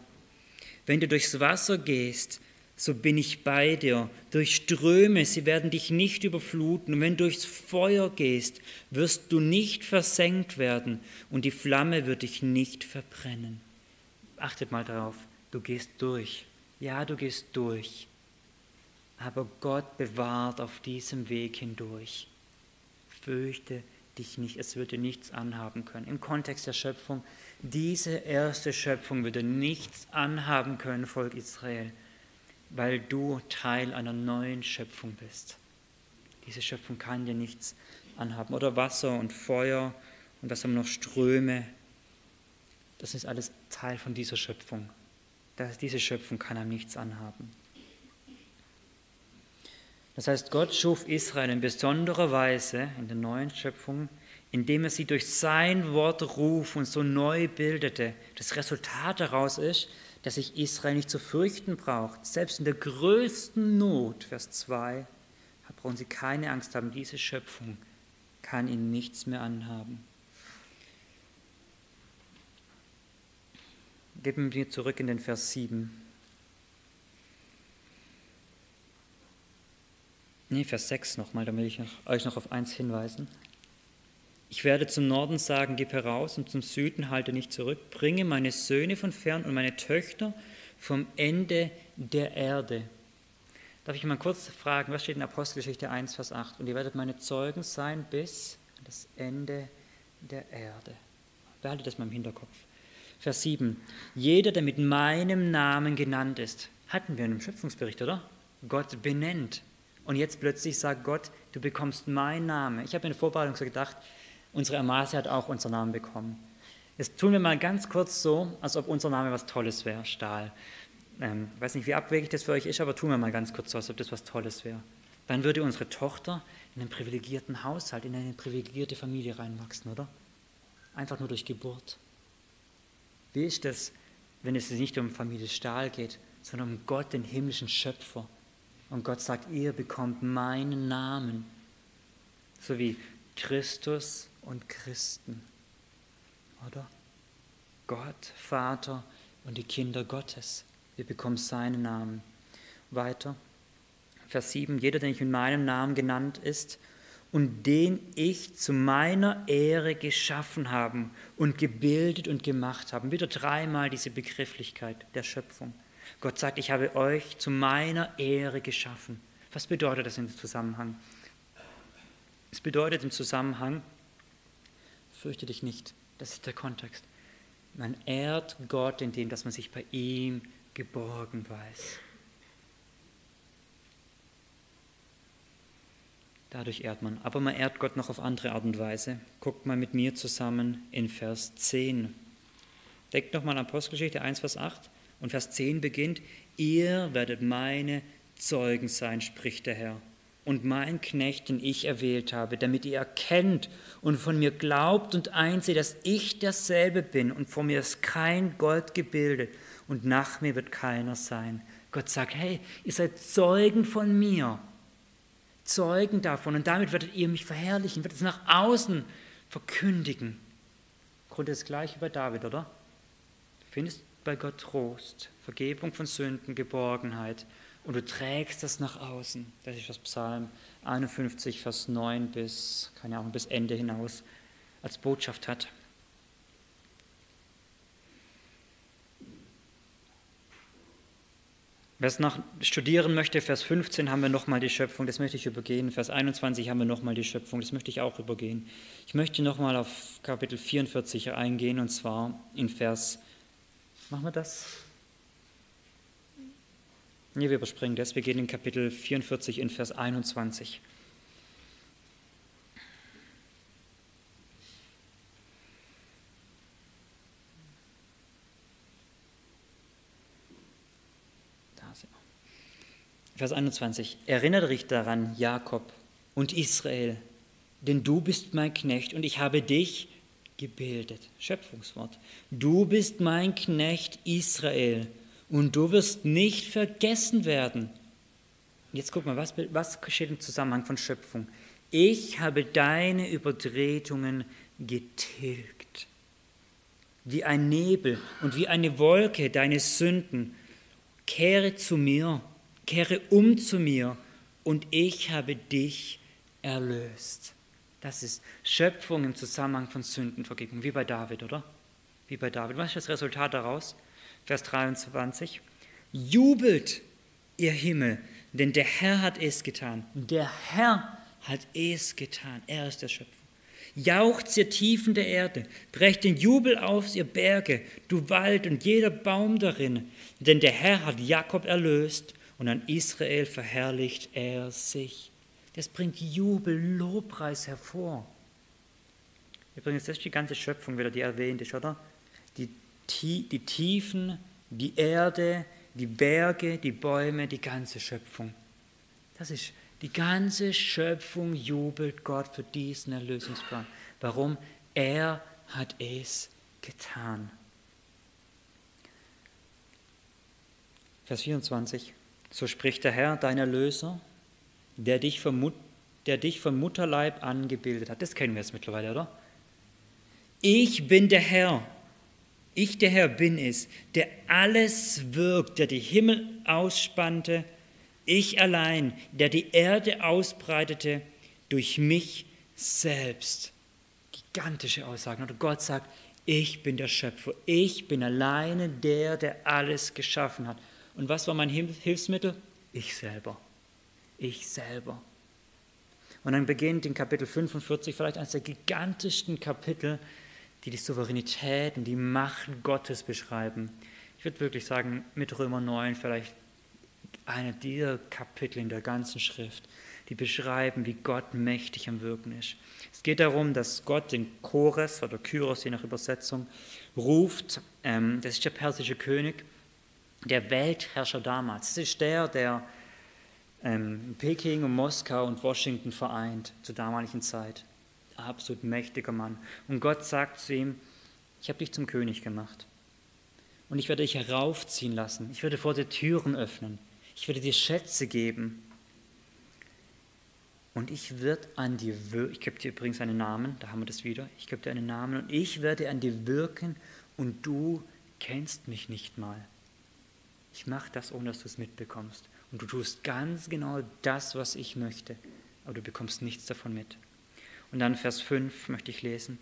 Wenn du durchs Wasser gehst, so bin ich bei dir. Durch Ströme, sie werden dich nicht überfluten. Und wenn du durchs Feuer gehst, wirst du nicht versenkt werden und die Flamme wird dich nicht verbrennen. Achtet mal darauf, du gehst durch. Ja, du gehst durch. Aber Gott bewahrt auf diesem Weg hindurch. Fürchte dich nicht, es würde nichts anhaben können. Im Kontext der Schöpfung, diese erste Schöpfung würde nichts anhaben können, Volk Israel, weil du Teil einer neuen Schöpfung bist. Diese Schöpfung kann dir nichts anhaben. Oder Wasser und Feuer und was haben noch, Ströme. Das ist alles Teil von dieser Schöpfung. Das, diese Schöpfung kann einem nichts anhaben. Das heißt, Gott schuf Israel in besonderer Weise in der neuen Schöpfung, indem er sie durch sein Wort ruf und so neu bildete. Das Resultat daraus ist, dass sich Israel nicht zu fürchten braucht. Selbst in der größten Not, Vers 2, brauchen sie keine Angst haben. Diese Schöpfung kann ihnen nichts mehr anhaben. Geben wir zurück in den Vers 7. Nee, Vers 6 nochmal, da will ich euch noch auf eins hinweisen. Ich werde zum Norden sagen, gib heraus, und zum Süden halte nicht zurück. Bringe meine Söhne von fern und meine Töchter vom Ende der Erde. Darf ich mal kurz fragen, was steht in Apostelgeschichte 1, Vers 8? Und ihr werdet meine Zeugen sein bis das Ende der Erde. Behaltet das mal im Hinterkopf. Vers 7. Jeder, der mit meinem Namen genannt ist, hatten wir in einem Schöpfungsbericht, oder? Gott benennt. Und jetzt plötzlich sagt Gott, du bekommst meinen Namen. Ich habe in der Vorbereitung so gedacht, unsere Amase hat auch unseren Namen bekommen. Jetzt tun wir mal ganz kurz so, als ob unser Name was Tolles wäre, Stahl. Ähm, ich weiß nicht, wie abwegig das für euch ist, aber tun wir mal ganz kurz so, als ob das was Tolles wäre. Dann würde unsere Tochter in einen privilegierten Haushalt, in eine privilegierte Familie reinwachsen, oder? Einfach nur durch Geburt. Wie ist das, wenn es nicht um Familie Stahl geht, sondern um Gott, den himmlischen Schöpfer? Und Gott sagt, ihr bekommt meinen Namen. So wie Christus und Christen. Oder? Gott, Vater und die Kinder Gottes. Wir bekommen seinen Namen. Weiter. Vers 7. Jeder, der nicht mit meinem Namen genannt ist und den ich zu meiner Ehre geschaffen habe und gebildet und gemacht habe. Wieder dreimal diese Begrifflichkeit der Schöpfung. Gott sagt, ich habe euch zu meiner Ehre geschaffen. Was bedeutet das im Zusammenhang? Es bedeutet im Zusammenhang, fürchte dich nicht. Das ist der Kontext. Man ehrt Gott, indem dass man sich bei ihm geborgen weiß. Dadurch ehrt man. Aber man ehrt Gott noch auf andere Art und Weise. Guckt mal mit mir zusammen in Vers 10. Denkt nochmal an Apostelgeschichte 1, Vers 8. Und Vers 10 beginnt, ihr werdet meine Zeugen sein, spricht der Herr, und mein Knecht, den ich erwählt habe, damit ihr erkennt und von mir glaubt und einseht, dass ich derselbe bin und vor mir ist kein Gold gebildet und nach mir wird keiner sein. Gott sagt, hey, ihr seid Zeugen von mir, Zeugen davon und damit werdet ihr mich verherrlichen, werdet es nach außen verkündigen. Im Grunde das gleiche bei David, oder? Du findest bei Gott Trost, Vergebung von Sünden, Geborgenheit und du trägst das nach außen. Das ist das Psalm 51, Vers 9 bis, keine Ahnung, bis Ende hinaus als Botschaft hat. Wer es noch studieren möchte, Vers 15 haben wir nochmal die Schöpfung, das möchte ich übergehen. Vers 21 haben wir nochmal die Schöpfung, das möchte ich auch übergehen. Ich möchte nochmal auf Kapitel 44 eingehen und zwar in Vers, machen wir das? Nee, wir überspringen das, wir gehen in Kapitel 44 in Vers 21. Vers 21. Erinnere dich daran, Jakob und Israel, denn du bist mein Knecht und ich habe dich gebildet. Schöpfungswort. Du bist mein Knecht Israel und du wirst nicht vergessen werden. Jetzt guck mal, was, was steht im Zusammenhang von Schöpfung? Ich habe deine Übertretungen getilgt. Wie ein Nebel und wie eine Wolke deine Sünden. Kehre zu mir Kehre um zu mir und ich habe dich erlöst. Das ist Schöpfung im Zusammenhang von Sündenvergebung, wie bei David, oder? Wie bei David. Was ist das Resultat daraus? Vers 23. Jubelt, ihr Himmel, denn der Herr hat es getan. Der Herr hat es getan. Er ist der Schöpfer. Jaucht ihr Tiefen der Erde, brecht den Jubel aus, ihr Berge, du Wald und jeder Baum darin, denn der Herr hat Jakob erlöst und an Israel verherrlicht er sich. Das bringt Jubel, Lobpreis hervor. Übrigens, das ist die ganze Schöpfung wieder, die erwähnt ist, oder? Die, die Tiefen, die Erde, die Berge, die Bäume, die ganze Schöpfung. Das ist die ganze Schöpfung jubelt Gott für diesen Erlösungsplan. Warum? Er hat es getan. Vers 24. So spricht der Herr, dein Erlöser, der dich, vom, der dich vom Mutterleib angebildet hat. Das kennen wir jetzt mittlerweile, oder? Ich bin der Herr. Ich, der Herr, bin es, der alles wirkt, der die Himmel ausspannte. Ich allein, der die Erde ausbreitete, durch mich selbst. Gigantische Aussagen. Oder Gott sagt, ich bin der Schöpfer. Ich bin alleine der, der alles geschaffen hat. Und was war mein Hilfsmittel? Ich selber. Ich selber. Und dann beginnt in Kapitel 45 vielleicht eines der gigantischsten Kapitel, die die Souveränität und die Macht Gottes beschreiben. Ich würde wirklich sagen, mit Römer 9 vielleicht einer dieser Kapitel in der ganzen Schrift, die beschreiben, wie Gott mächtig am Wirken ist. Es geht darum, dass Gott den Chores oder Kyros, je nach Übersetzung, ruft. Ähm, das ist der persische König der Weltherrscher damals. Das ist der, der ähm, Peking und Moskau und Washington vereint zur damaligen Zeit. Absolut mächtiger Mann. Und Gott sagt zu ihm, ich habe dich zum König gemacht. Und ich werde dich heraufziehen lassen. Ich werde vor dir Türen öffnen. Ich werde dir Schätze geben. Und ich werde an dir wirken. Ich gebe dir übrigens einen Namen, da haben wir das wieder. Ich gebe dir einen Namen und ich werde an dir wirken und du kennst mich nicht mal. Ich mache das, ohne dass du es mitbekommst. Und du tust ganz genau das, was ich möchte, aber du bekommst nichts davon mit. Und dann Vers 5 möchte ich lesen.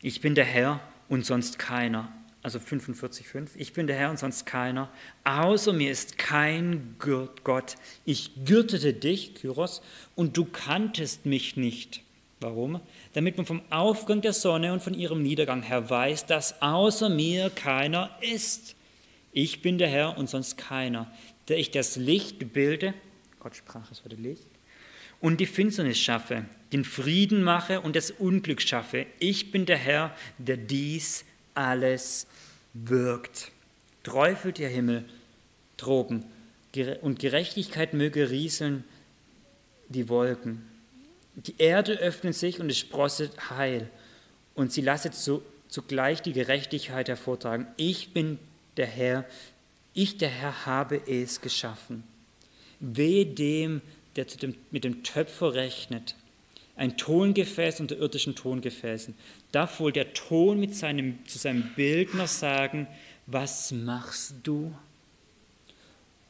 Ich bin der Herr und sonst keiner. Also 45,5. Ich bin der Herr und sonst keiner. Außer mir ist kein Gott. Ich gürtete dich, Kyros, und du kanntest mich nicht. Warum? Damit man vom Aufgang der Sonne und von ihrem Niedergang her weiß, dass außer mir keiner ist. Ich bin der Herr und sonst keiner, der ich das Licht bilde, Gott sprach, es wurde Licht, und die Finsternis schaffe, den Frieden mache und das Unglück schaffe. Ich bin der Herr, der dies alles wirkt. Träufelt ihr Himmel droben und Gerechtigkeit möge rieseln die Wolken. Die Erde öffnet sich und es sprosset Heil und sie lasset so, zugleich die Gerechtigkeit hervortragen. Ich bin der Herr, ich der Herr habe es geschaffen. Wehe dem, dem, mit dem Töpfer rechnet, ein Tongefäß unter irdischen Tongefäßen. Darf wohl der Ton mit seinem, zu seinem Bildner sagen, was machst du?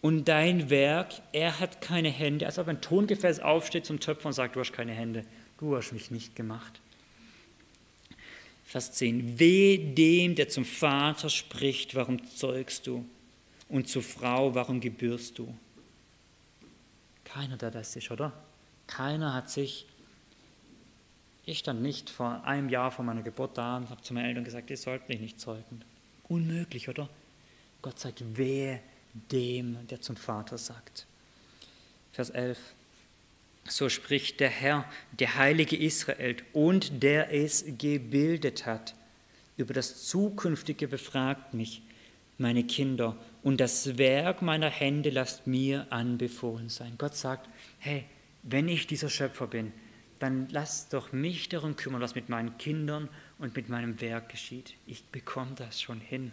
Und dein Werk, er hat keine Hände, als ob ein Tongefäß aufsteht zum Töpfer und sagt, du hast keine Hände, du hast mich nicht gemacht. Vers 10. Weh dem, der zum Vater spricht, warum zeugst du? und zur Frau, warum gebürst du? Keiner, der das ist, oder? Keiner hat sich, ich stand nicht vor einem Jahr vor meiner Geburt da und habe zu meinen Eltern gesagt, ihr sollt mich nicht zeugen. Unmöglich, oder? Gott sagt, wehe dem, der zum Vater sagt. Vers 11. So spricht der Herr, der Heilige Israel und der es gebildet hat. Über das Zukünftige befragt mich, meine Kinder, und das Werk meiner Hände lasst mir anbefohlen sein. Gott sagt, hey, wenn ich dieser Schöpfer bin, dann lass doch mich darum kümmern, was mit meinen Kindern und mit meinem Werk geschieht. Ich bekomme das schon hin.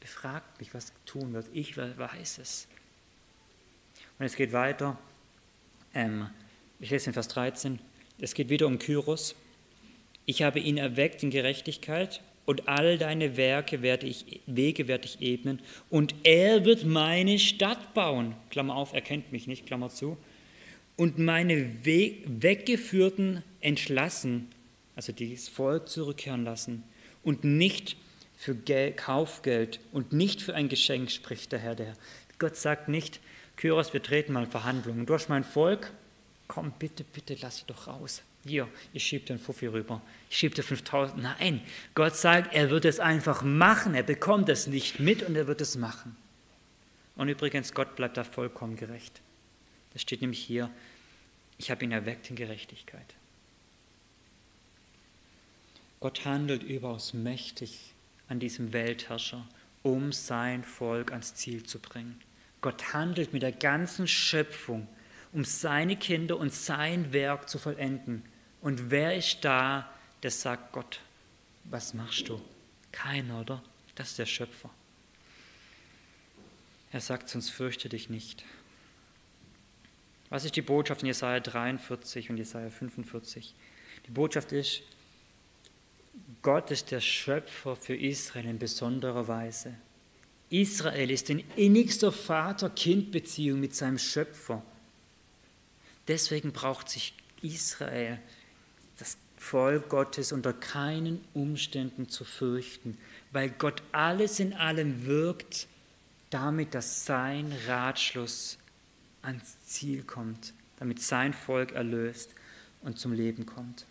Befragt mich, was tun wird. Ich weiß es. Und es geht weiter. Ähm, ich lese in Vers 13. Es geht wieder um Kyros. Ich habe ihn erweckt in Gerechtigkeit und all deine Werke werde ich, Wege werde ich ebnen und er wird meine Stadt bauen. Klammer auf, er kennt mich nicht, Klammer zu. Und meine We Weggeführten entlassen, also das Volk zurückkehren lassen und nicht für Geld, Kaufgeld und nicht für ein Geschenk, spricht der Herr. Der Herr. Gott sagt nicht, Kyros, wir treten mal Verhandlungen. Du hast mein Volk, komm bitte, bitte, lass sie doch raus. Hier, ich schiebe den Fuffi rüber. Ich schiebe dir 5000. Nein, Gott sagt, er wird es einfach machen. Er bekommt es nicht mit und er wird es machen. Und übrigens, Gott bleibt da vollkommen gerecht. Das steht nämlich hier, ich habe ihn erweckt in Gerechtigkeit. Gott handelt überaus mächtig an diesem Weltherrscher, um sein Volk ans Ziel zu bringen. Gott handelt mit der ganzen Schöpfung, um seine Kinder und sein Werk zu vollenden. Und wer ist da, der sagt, Gott, was machst du? Keiner, oder? Das ist der Schöpfer. Er sagt, sonst fürchte dich nicht. Was ist die Botschaft in Jesaja 43 und Jesaja 45? Die Botschaft ist, Gott ist der Schöpfer für Israel in besonderer Weise. Israel ist in innigster Vater-Kind-Beziehung mit seinem Schöpfer. Deswegen braucht sich Israel das Volk Gottes unter keinen Umständen zu fürchten, weil Gott alles in allem wirkt, damit dass sein Ratschluss ans Ziel kommt, damit sein Volk erlöst und zum Leben kommt.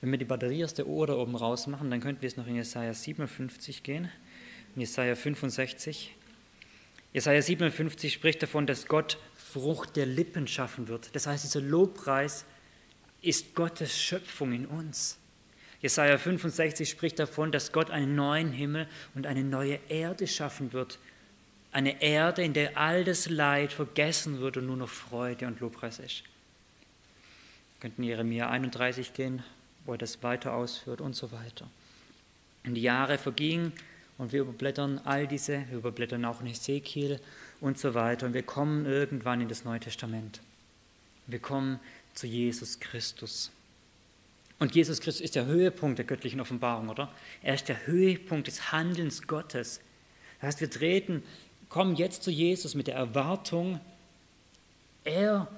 Wenn wir die Batterie aus der Uhr da oben rausmachen, dann könnten wir es noch in Jesaja 57 gehen, in Jesaja 65. Jesaja 57 spricht davon, dass Gott Frucht der Lippen schaffen wird. Das heißt, dieser Lobpreis ist Gottes Schöpfung in uns. Jesaja 65 spricht davon, dass Gott einen neuen Himmel und eine neue Erde schaffen wird. Eine Erde, in der all das Leid vergessen wird und nur noch Freude und Lobpreis ist. Wir könnten Jeremia 31 gehen, wo er das weiter ausführt und so weiter. Und die Jahre vergingen und wir überblättern all diese, wir überblättern auch in Ezekiel und so weiter. Und wir kommen irgendwann in das Neue Testament. Wir kommen zu Jesus Christus. Und Jesus Christus ist der Höhepunkt der göttlichen Offenbarung, oder? Er ist der Höhepunkt des Handelns Gottes. Das heißt, wir treten, kommen jetzt zu Jesus mit der Erwartung, er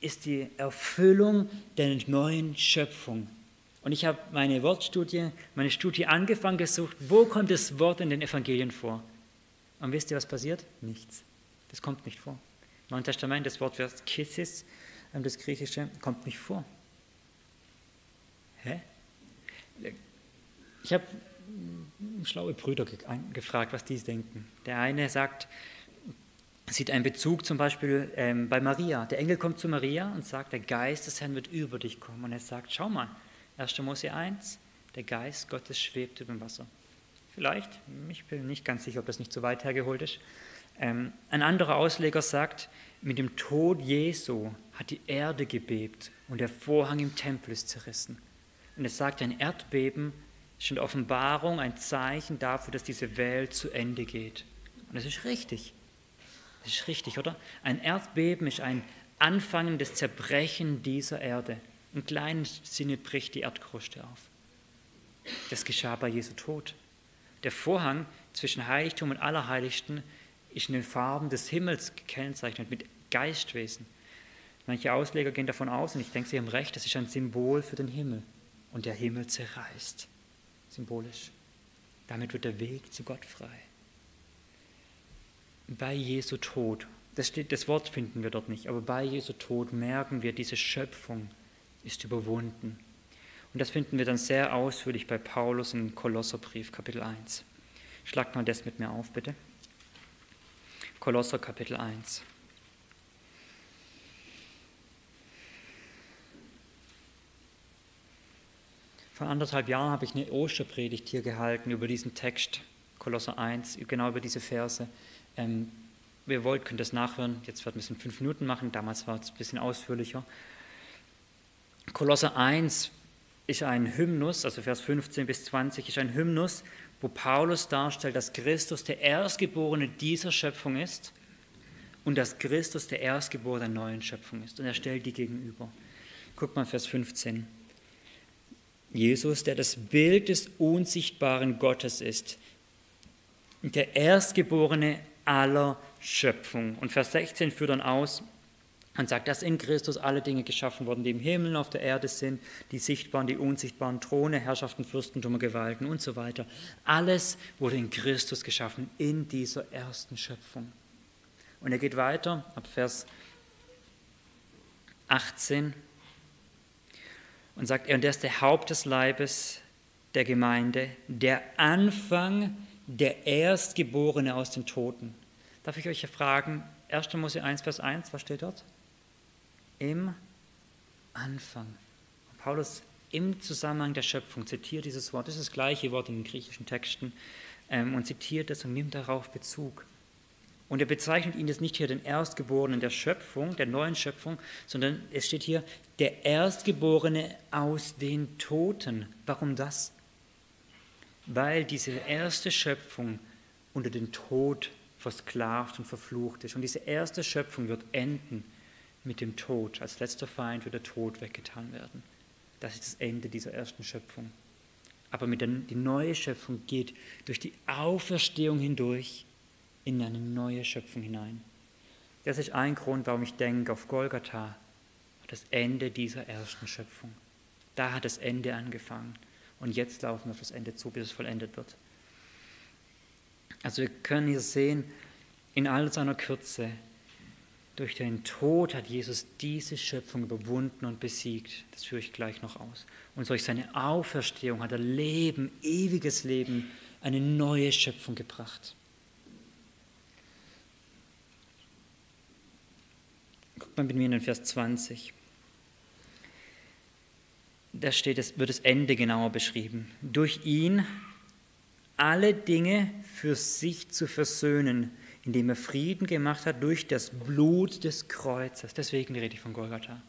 ist die Erfüllung der neuen Schöpfung. Und ich habe meine Wortstudie, meine Studie angefangen gesucht, wo kommt das Wort in den Evangelien vor? Und wisst ihr, was passiert? Nichts. Das kommt nicht vor. Im Neuen Testament, das Wort wird Kissis, ähm, das Griechische, kommt nicht vor. Hä? Ich habe schlaue Brüder gefragt, was die denken. Der eine sagt, sieht einen Bezug zum Beispiel ähm, bei Maria. Der Engel kommt zu Maria und sagt, der Geist des Herrn wird über dich kommen. Und er sagt, schau mal, 1. Mose 1, der Geist Gottes schwebt über dem Wasser. Vielleicht, ich bin nicht ganz sicher, ob das nicht zu weit hergeholt ist. Ähm, ein anderer Ausleger sagt, mit dem Tod Jesu hat die Erde gebebt und der Vorhang im Tempel ist zerrissen. Und es sagt, ein Erdbeben ist in der Offenbarung ein Zeichen dafür, dass diese Welt zu Ende geht. Und das ist richtig. Das ist richtig, oder? Ein Erdbeben ist ein anfangendes Zerbrechen dieser Erde. Im kleinen Sinne bricht die Erdkruste auf. Das geschah bei Jesu Tod. Der Vorhang zwischen Heiligtum und Allerheiligsten ist in den Farben des Himmels gekennzeichnet, mit Geistwesen. Manche Ausleger gehen davon aus, und ich denke, sie haben recht, das ist ein Symbol für den Himmel. Und der Himmel zerreißt, symbolisch. Damit wird der Weg zu Gott frei. Bei Jesu Tod, das, steht, das Wort finden wir dort nicht, aber bei Jesu Tod merken wir, diese Schöpfung ist überwunden. Und das finden wir dann sehr ausführlich bei Paulus im Kolosserbrief, Kapitel 1. Schlagt mal das mit mir auf, bitte. Kolosser, Kapitel 1. Vor anderthalb Jahren habe ich eine Osterpredigt hier gehalten über diesen Text, Kolosser 1, genau über diese Verse. Ähm, wer wollt, könnt das nachhören. Jetzt werden wir es in fünf Minuten machen. Damals war es ein bisschen ausführlicher. Kolosser 1 ist ein Hymnus, also Vers 15 bis 20 ist ein Hymnus, wo Paulus darstellt, dass Christus der Erstgeborene dieser Schöpfung ist und dass Christus der Erstgeborene der neuen Schöpfung ist. Und er stellt die gegenüber. Guck mal Vers 15. Jesus, der das Bild des unsichtbaren Gottes ist, der Erstgeborene aller Schöpfung. Und Vers 16 führt dann aus und sagt, dass in Christus alle Dinge geschaffen wurden, die im Himmel und auf der Erde sind, die sichtbaren, die unsichtbaren, Throne, Herrschaften, Fürstentümer, Gewalten und so weiter. Alles wurde in Christus geschaffen, in dieser ersten Schöpfung. Und er geht weiter ab Vers 18 und sagt er, und er ist der Haupt des Leibes der Gemeinde, der Anfang, der Erstgeborene aus den Toten. Darf ich euch fragen, 1. Mose 1, Vers 1, was steht dort? Im Anfang. Paulus im Zusammenhang der Schöpfung zitiert dieses Wort, das ist das gleiche Wort in den griechischen Texten, ähm, und zitiert es und nimmt darauf Bezug. Und er bezeichnet ihn jetzt nicht hier den Erstgeborenen der Schöpfung, der neuen Schöpfung, sondern es steht hier der Erstgeborene aus den Toten. Warum das? Weil diese erste Schöpfung unter den Tod versklavt und verflucht ist. Und diese erste Schöpfung wird enden mit dem Tod. Als letzter Feind wird der Tod weggetan werden. Das ist das Ende dieser ersten Schöpfung. Aber mit der, die neue Schöpfung geht durch die Auferstehung hindurch in eine neue Schöpfung hinein. Das ist ein Grund, warum ich denke, auf Golgatha das Ende dieser ersten Schöpfung. Da hat das Ende angefangen. Und jetzt laufen wir auf das Ende zu, bis es vollendet wird. Also wir können hier sehen, in all seiner Kürze, durch den Tod hat Jesus diese Schöpfung überwunden und besiegt. Das führe ich gleich noch aus. Und durch seine Auferstehung hat er Leben, ewiges Leben, eine neue Schöpfung gebracht. Guckt mal mit mir in den Vers 20. Da steht, es wird das Ende genauer beschrieben. Durch ihn alle Dinge für sich zu versöhnen, indem er Frieden gemacht hat durch das Blut des Kreuzes. Deswegen rede ich von Golgatha.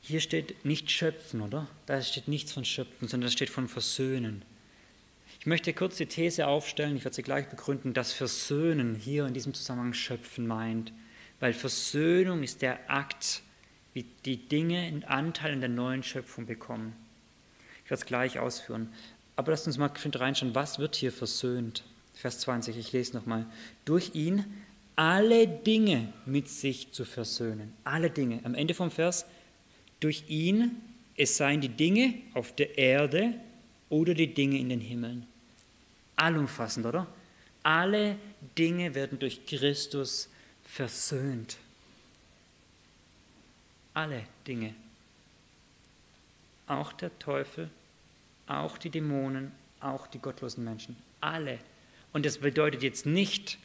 Hier steht nicht schöpfen, oder? Da steht nichts von schöpfen, sondern da steht von versöhnen. Ich möchte kurz die These aufstellen, ich werde sie gleich begründen, dass Versöhnen hier in diesem Zusammenhang schöpfen meint weil Versöhnung ist der Akt, wie die Dinge einen Anteil in der neuen Schöpfung bekommen. Ich werde es gleich ausführen. Aber lasst uns mal reinschauen, was wird hier versöhnt? Vers 20, ich lese nochmal. Durch ihn alle Dinge mit sich zu versöhnen. Alle Dinge. Am Ende vom Vers, durch ihn, es seien die Dinge auf der Erde oder die Dinge in den Himmeln. Allumfassend, oder? Alle Dinge werden durch Christus versöhnt. Alle Dinge. Auch der Teufel, auch die Dämonen, auch die gottlosen Menschen. Alle. Und das bedeutet jetzt nicht,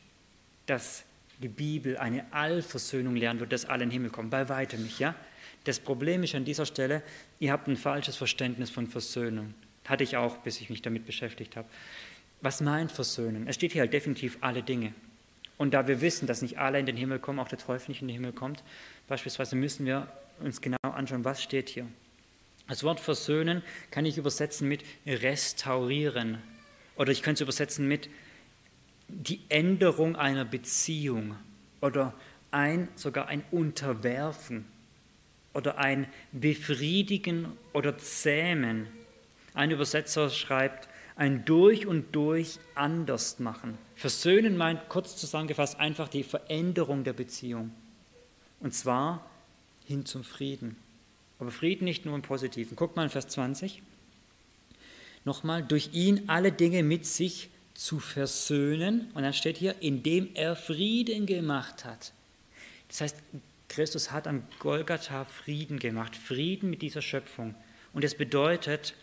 dass die Bibel eine Allversöhnung lernen wird, dass alle in den Himmel kommen. Bei weitem nicht, ja? Das Problem ist an dieser Stelle, ihr habt ein falsches Verständnis von Versöhnung. Hatte ich auch, bis ich mich damit beschäftigt habe. Was meint Versöhnen? Es steht hier halt definitiv alle Dinge. Und da wir wissen, dass nicht alle in den Himmel kommen, auch der Teufel nicht in den Himmel kommt, beispielsweise müssen wir uns genau anschauen, was steht hier. Das Wort versöhnen kann ich übersetzen mit restaurieren. Oder ich könnte es übersetzen mit die Änderung einer Beziehung. Oder ein, sogar ein Unterwerfen. Oder ein Befriedigen oder Zähmen. Ein Übersetzer schreibt, ein durch und durch anders machen. Versöhnen meint kurz zusammengefasst einfach die Veränderung der Beziehung. Und zwar hin zum Frieden. Aber Frieden nicht nur im Positiven. Guckt mal in Vers 20. Nochmal, durch ihn alle Dinge mit sich zu versöhnen. Und dann steht hier, indem er Frieden gemacht hat. Das heißt, Christus hat am Golgatha Frieden gemacht, Frieden mit dieser Schöpfung. Und das bedeutet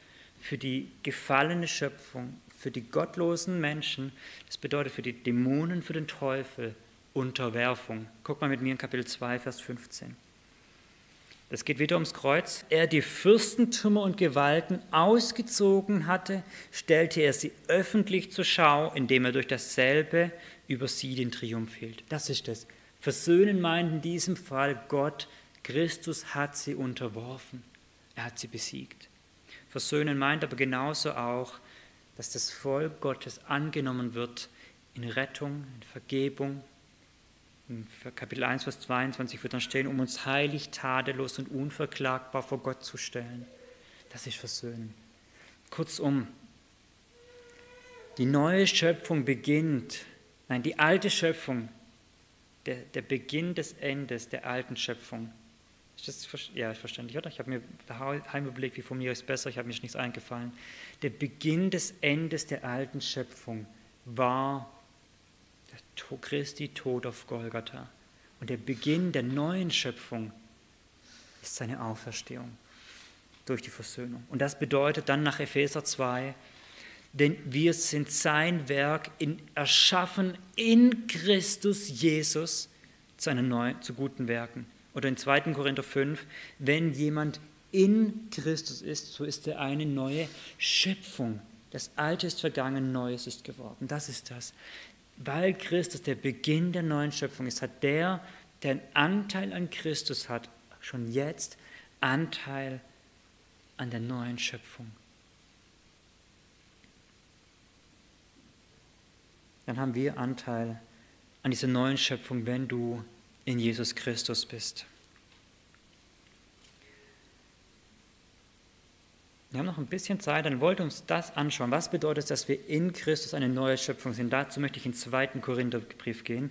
für die gefallene Schöpfung, für die gottlosen Menschen, das bedeutet für die Dämonen, für den Teufel Unterwerfung. Guck mal mit mir in Kapitel 2, Vers 15. Es geht wieder ums Kreuz. Er die Fürstentümer und Gewalten ausgezogen hatte, stellte er sie öffentlich zur Schau, indem er durch dasselbe über sie den Triumph hielt. Das ist es. Versöhnen meint in diesem Fall Gott, Christus hat sie unterworfen. Er hat sie besiegt. Versöhnen meint aber genauso auch, dass das Volk Gottes angenommen wird in Rettung, in Vergebung, in Kapitel 1, Vers 22 wird dann stehen, um uns heilig, tadellos und unverklagbar vor Gott zu stellen. Das ist Versöhnen. Kurzum, die neue Schöpfung beginnt, nein, die alte Schöpfung, der, der Beginn des Endes der alten Schöpfung. Ist das ja, verständlich, oder? Ich habe mir daheim überlegt, wie von mir ist besser, ich habe mir nichts eingefallen. Der Beginn des Endes der alten Schöpfung war Christi Tod auf Golgatha. Und der Beginn der neuen Schöpfung ist seine Auferstehung durch die Versöhnung. Und das bedeutet dann nach Epheser 2, denn wir sind sein Werk in, erschaffen in Christus Jesus zu, einer neuen, zu guten Werken. Oder in 2. Korinther 5, wenn jemand in Christus ist, so ist er eine neue Schöpfung. Das Alte ist vergangen, Neues ist geworden. Das ist das weil Christus der Beginn der neuen Schöpfung ist, hat der, der einen Anteil an Christus hat, schon jetzt Anteil an der neuen Schöpfung. Dann haben wir Anteil an dieser neuen Schöpfung, wenn du in Jesus Christus bist. Wir haben noch ein bisschen Zeit, dann wollt uns das anschauen. Was bedeutet es, dass wir in Christus eine neue Schöpfung sind? Dazu möchte ich in den zweiten Korintherbrief gehen.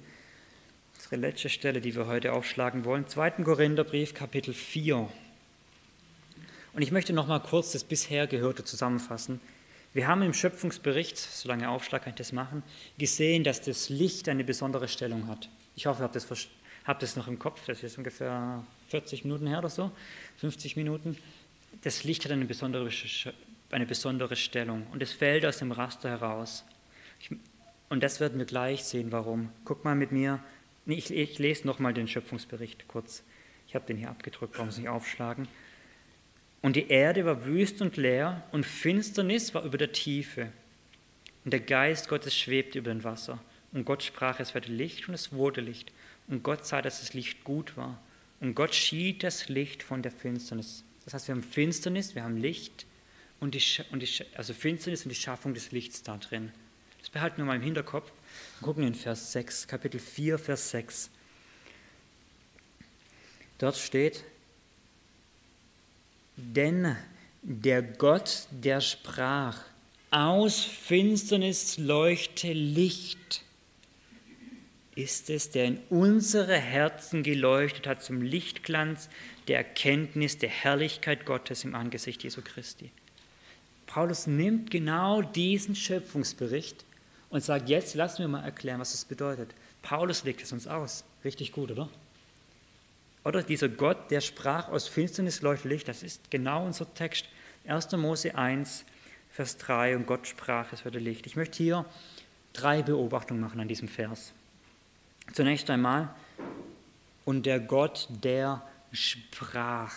Unsere letzte Stelle, die wir heute aufschlagen wollen. 2. Korintherbrief, Kapitel 4. Und ich möchte noch mal kurz das bisher Gehörte zusammenfassen. Wir haben im Schöpfungsbericht, solange Aufschlag kann ich das machen, gesehen, dass das Licht eine besondere Stellung hat. Ich hoffe, ihr habt das, habt das noch im Kopf. Das ist ungefähr 40 Minuten her oder so, 50 Minuten das Licht hat eine besondere, eine besondere Stellung und es fällt aus dem Raster heraus. Ich, und das werden wir gleich sehen, warum. Guck mal mit mir, nee, ich, ich lese nochmal den Schöpfungsbericht kurz. Ich habe den hier abgedrückt, warum Sie nicht aufschlagen. Und die Erde war wüst und leer und Finsternis war über der Tiefe. Und der Geist Gottes schwebte über dem Wasser. Und Gott sprach, es werde Licht und es wurde Licht. Und Gott sah, dass das Licht gut war. Und Gott schied das Licht von der Finsternis. Das heißt, wir haben Finsternis, wir haben Licht und die, und die, also Finsternis und die Schaffung des Lichts da drin. Das behalten wir mal im Hinterkopf. Wir gucken in Vers 6, Kapitel 4, Vers 6. Dort steht, denn der Gott, der sprach, aus Finsternis leuchte Licht, ist es, der in unsere Herzen geleuchtet hat zum Lichtglanz der Erkenntnis der Herrlichkeit Gottes im Angesicht Jesu Christi. Paulus nimmt genau diesen Schöpfungsbericht und sagt, jetzt lassen wir mal erklären, was das bedeutet. Paulus legt es uns aus. Richtig gut, oder? Oder dieser Gott, der sprach aus Finsternis leuchtet Licht, das ist genau unser Text. 1. Mose 1, Vers 3, und Gott sprach, es werde Licht. Ich möchte hier drei Beobachtungen machen an diesem Vers. Zunächst einmal, und der Gott, der sprach.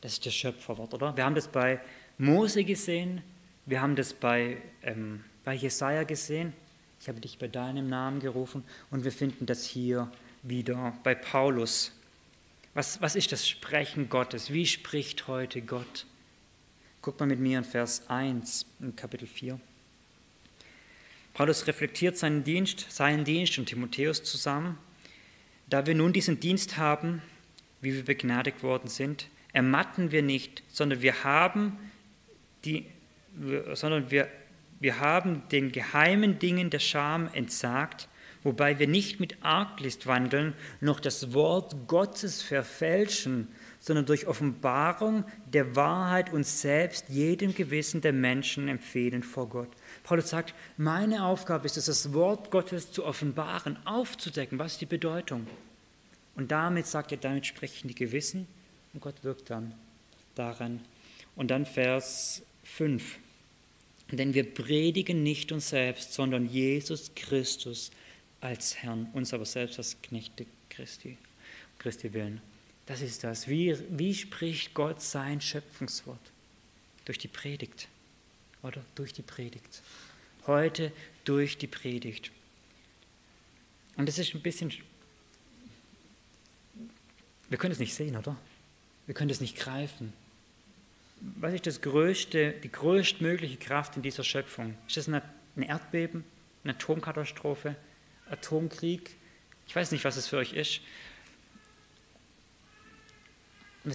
Das ist das Schöpferwort, oder? Wir haben das bei Mose gesehen, wir haben das bei, ähm, bei Jesaja gesehen. Ich habe dich bei deinem Namen gerufen und wir finden das hier wieder bei Paulus. Was, was ist das Sprechen Gottes? Wie spricht heute Gott? Guck mal mit mir in Vers 1 in Kapitel 4. Paulus reflektiert seinen Dienst, seinen Dienst und Timotheus zusammen. Da wir nun diesen Dienst haben, wie wir begnadigt worden sind, ermatten wir nicht, sondern wir haben, die, sondern wir, wir haben den geheimen Dingen der Scham entsagt, wobei wir nicht mit Arglist wandeln, noch das Wort Gottes verfälschen, sondern durch Offenbarung der Wahrheit uns selbst jedem Gewissen der Menschen empfehlen vor Gott. Paulus sagt, meine Aufgabe ist es, das Wort Gottes zu offenbaren, aufzudecken. Was ist die Bedeutung? Und damit sagt er, damit sprechen die Gewissen und Gott wirkt dann daran. Und dann Vers 5. Denn wir predigen nicht uns selbst, sondern Jesus Christus als Herrn, uns aber selbst als Knechte Christi, Christi willen. Das ist das. Wie, wie spricht Gott sein Schöpfungswort? Durch die Predigt. Oder durch die Predigt. Heute durch die Predigt. Und das ist ein bisschen. Wir können es nicht sehen, oder? Wir können es nicht greifen was ist das größte, die größtmögliche Kraft in dieser Schöpfung? Ist das ein Erdbeben, eine Atomkatastrophe, Atomkrieg? Ich weiß nicht, was es für euch ist.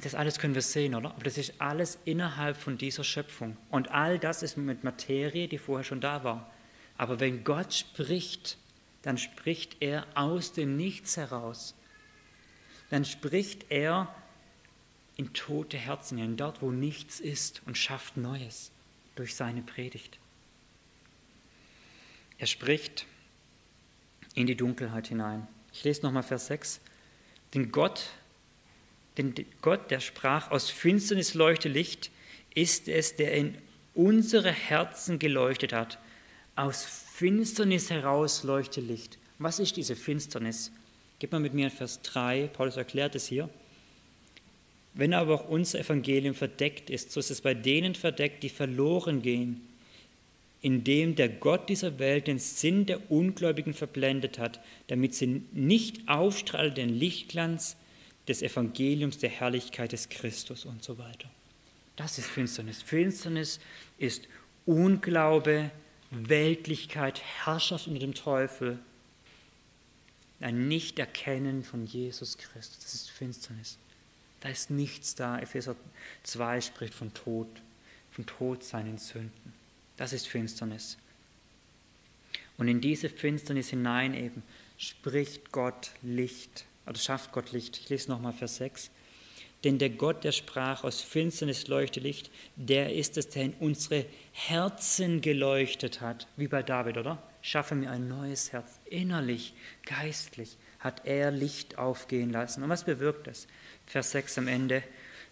Das alles können wir sehen, oder? Aber das ist alles innerhalb von dieser Schöpfung. Und all das ist mit Materie, die vorher schon da war. Aber wenn Gott spricht, dann spricht er aus dem Nichts heraus. Dann spricht er in tote Herzen hinein, dort wo nichts ist und schafft Neues durch seine Predigt. Er spricht in die Dunkelheit hinein. Ich lese nochmal Vers 6. Denn Gott, denn Gott, der sprach, aus Finsternis leuchte Licht, ist es, der in unsere Herzen geleuchtet hat. Aus Finsternis heraus leuchte Licht. Was ist diese Finsternis? Gib mal mit mir in Vers 3, Paulus erklärt es hier. Wenn aber auch unser Evangelium verdeckt ist, so ist es bei denen verdeckt, die verloren gehen, indem der Gott dieser Welt den Sinn der Ungläubigen verblendet hat, damit sie nicht aufstrahlen den Lichtglanz des Evangeliums der Herrlichkeit des Christus und so weiter. Das ist Finsternis. Finsternis ist Unglaube, Weltlichkeit, Herrschaft unter dem Teufel, ein Nichterkennen von Jesus Christus. Das ist Finsternis. Da ist nichts da. Epheser 2 spricht von Tod, von Tod seinen Sünden. Das ist Finsternis. Und in diese Finsternis hinein eben spricht Gott Licht, oder schafft Gott Licht. Ich lese nochmal Vers 6. Denn der Gott, der sprach, aus Finsternis leuchte Licht, der ist es, der in unsere Herzen geleuchtet hat, wie bei David, oder? Schaffe mir ein neues Herz, innerlich, geistlich hat er Licht aufgehen lassen. Und was bewirkt das? Vers 6 am Ende,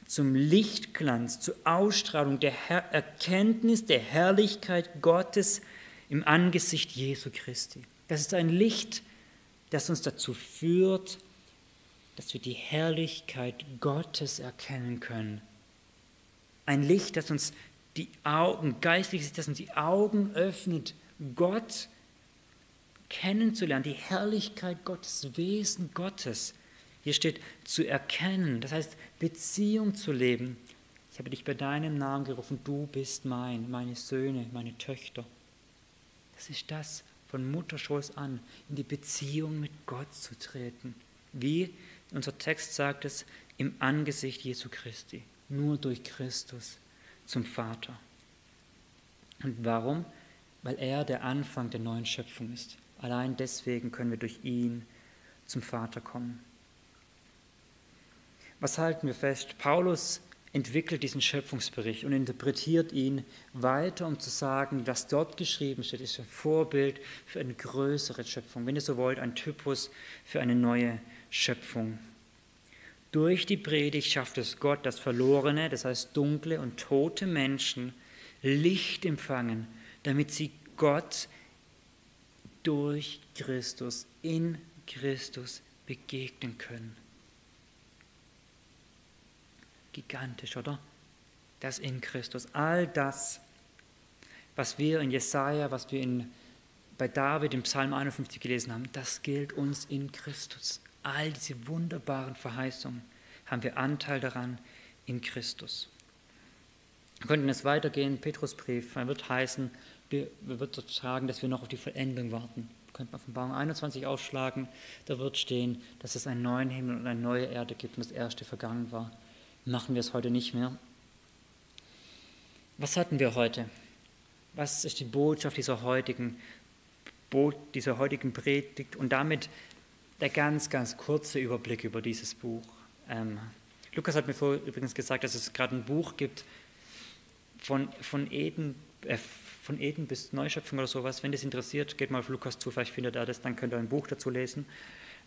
zum Lichtglanz, zur Ausstrahlung der Her Erkenntnis der Herrlichkeit Gottes im Angesicht Jesu Christi. Das ist ein Licht, das uns dazu führt, dass wir die Herrlichkeit Gottes erkennen können. Ein Licht, das uns die Augen, geistlich das uns die Augen öffnet, Gott kennenzulernen, die Herrlichkeit Gottes, Wesen Gottes hier steht zu erkennen, das heißt Beziehung zu leben. Ich habe dich bei deinem Namen gerufen, du bist mein, meine Söhne, meine Töchter. Das ist das, von Mutterschoß an in die Beziehung mit Gott zu treten. Wie unser Text sagt es, im Angesicht Jesu Christi, nur durch Christus zum Vater. Und warum? Weil er der Anfang der neuen Schöpfung ist. Allein deswegen können wir durch ihn zum Vater kommen. Was halten wir fest? Paulus entwickelt diesen Schöpfungsbericht und interpretiert ihn weiter, um zu sagen, was dort geschrieben steht, ist ein Vorbild für eine größere Schöpfung, wenn ihr so wollt, ein Typus für eine neue Schöpfung. Durch die Predigt schafft es Gott, dass verlorene, das heißt dunkle und tote Menschen Licht empfangen, damit sie Gott durch Christus, in Christus begegnen können. Gigantisch, oder? Das in Christus. All das, was wir in Jesaja, was wir in, bei David im Psalm 51 gelesen haben, das gilt uns in Christus. All diese wunderbaren Verheißungen haben wir Anteil daran in Christus. Wir könnten es weitergehen, Petrusbrief, er wird heißen, wir, wir wird sagen, dass wir noch auf die Vollendung warten. Wir könnten Offenbarung 21 aufschlagen, da wird stehen, dass es einen neuen Himmel und eine neue Erde gibt und das erste vergangen war machen wir es heute nicht mehr. Was hatten wir heute? Was ist die Botschaft dieser heutigen dieser heutigen Predigt und damit der ganz, ganz kurze Überblick über dieses Buch. Ähm, Lukas hat mir vorher übrigens gesagt, dass es gerade ein Buch gibt von, von, Eden, äh, von Eden bis Neuschöpfung oder sowas. Wenn das interessiert, geht mal auf Lukas zu, vielleicht findet er das, dann könnt ihr ein Buch dazu lesen.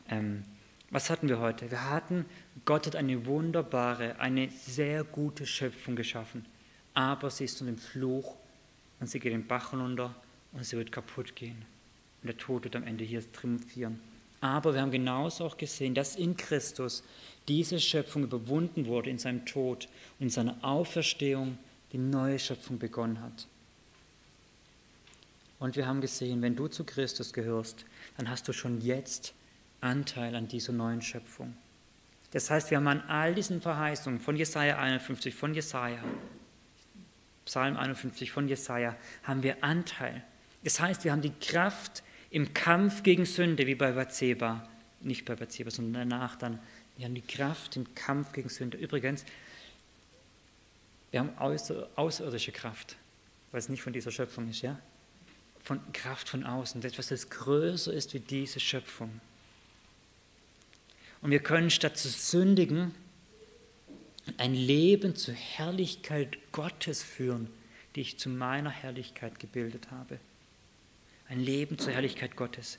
Ähm, was hatten wir heute? Wir hatten, Gott hat eine wunderbare, eine sehr gute Schöpfung geschaffen, aber sie ist unter dem Fluch und sie geht den Bach runter und sie wird kaputt gehen. Und der Tod wird am Ende hier triumphieren. Aber wir haben genauso auch gesehen, dass in Christus diese Schöpfung überwunden wurde in seinem Tod und in seiner Auferstehung die neue Schöpfung begonnen hat. Und wir haben gesehen, wenn du zu Christus gehörst, dann hast du schon jetzt Anteil an dieser neuen Schöpfung. Das heißt, wir haben an all diesen Verheißungen von Jesaja 51, von Jesaja, Psalm 51 von Jesaja, haben wir Anteil. Das heißt, wir haben die Kraft, im Kampf gegen Sünde, wie bei Bathseba, nicht bei Bathseba, sondern danach dann, wir haben die Kraft im Kampf gegen Sünde. Übrigens, wir haben außer, außerirdische Kraft, weil es nicht von dieser Schöpfung ist, ja? Von Kraft von außen, etwas, das größer ist wie diese Schöpfung. Und wir können statt zu sündigen ein Leben zur Herrlichkeit Gottes führen, die ich zu meiner Herrlichkeit gebildet habe ein Leben zur Herrlichkeit Gottes.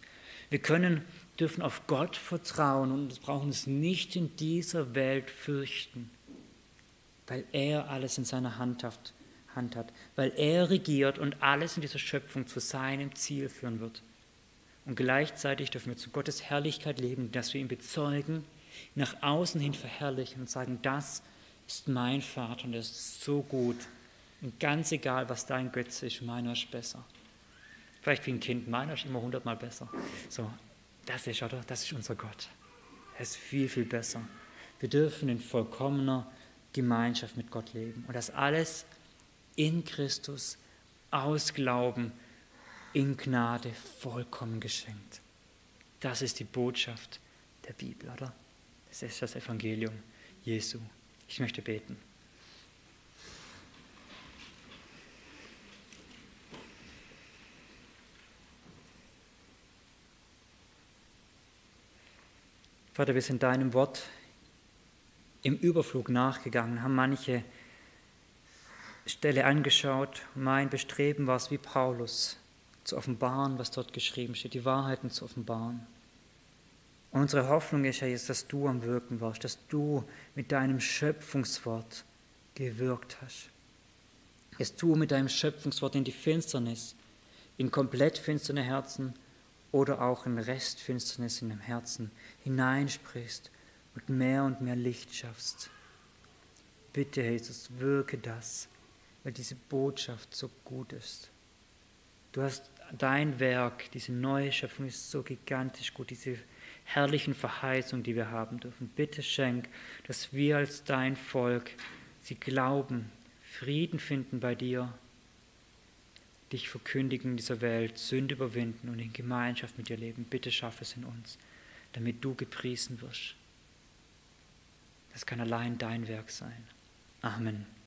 Wir können, dürfen auf Gott vertrauen und brauchen uns nicht in dieser Welt fürchten, weil er alles in seiner Hand hat, Hand hat, weil er regiert und alles in dieser Schöpfung zu seinem Ziel führen wird. Und gleichzeitig dürfen wir zu Gottes Herrlichkeit leben, dass wir ihn bezeugen, nach außen hin verherrlichen und sagen, das ist mein Vater und er ist so gut. Und ganz egal, was dein Götze ist, meiner ist besser. Vielleicht wie ein Kind, meiner ist immer hundertmal besser. So, das ist, oder? Das ist unser Gott. Er ist viel, viel besser. Wir dürfen in vollkommener Gemeinschaft mit Gott leben. Und das alles in Christus, aus Glauben, in Gnade, vollkommen geschenkt. Das ist die Botschaft der Bibel, oder? Das ist das Evangelium Jesu. Ich möchte beten. Vater, wir sind deinem Wort im Überflug nachgegangen, haben manche Stelle angeschaut. Mein Bestreben war es wie Paulus, zu offenbaren, was dort geschrieben steht, die Wahrheiten zu offenbaren. Und unsere Hoffnung ist ja jetzt, dass du am Wirken warst, dass du mit deinem Schöpfungswort gewirkt hast. Dass du mit deinem Schöpfungswort in die Finsternis, in komplett finsterne Herzen oder auch in Restfinsternis in dem Herzen hineinsprichst und mehr und mehr Licht schaffst. Bitte, Jesus, wirke das, weil diese Botschaft so gut ist. Du hast dein Werk, diese neue Schöpfung ist so gigantisch gut, diese herrlichen Verheißungen, die wir haben dürfen. Bitte schenk, dass wir als dein Volk sie glauben, Frieden finden bei dir dich verkündigen in dieser Welt, Sünde überwinden und in Gemeinschaft mit dir leben. Bitte schaff es in uns, damit du gepriesen wirst. Das kann allein dein Werk sein. Amen.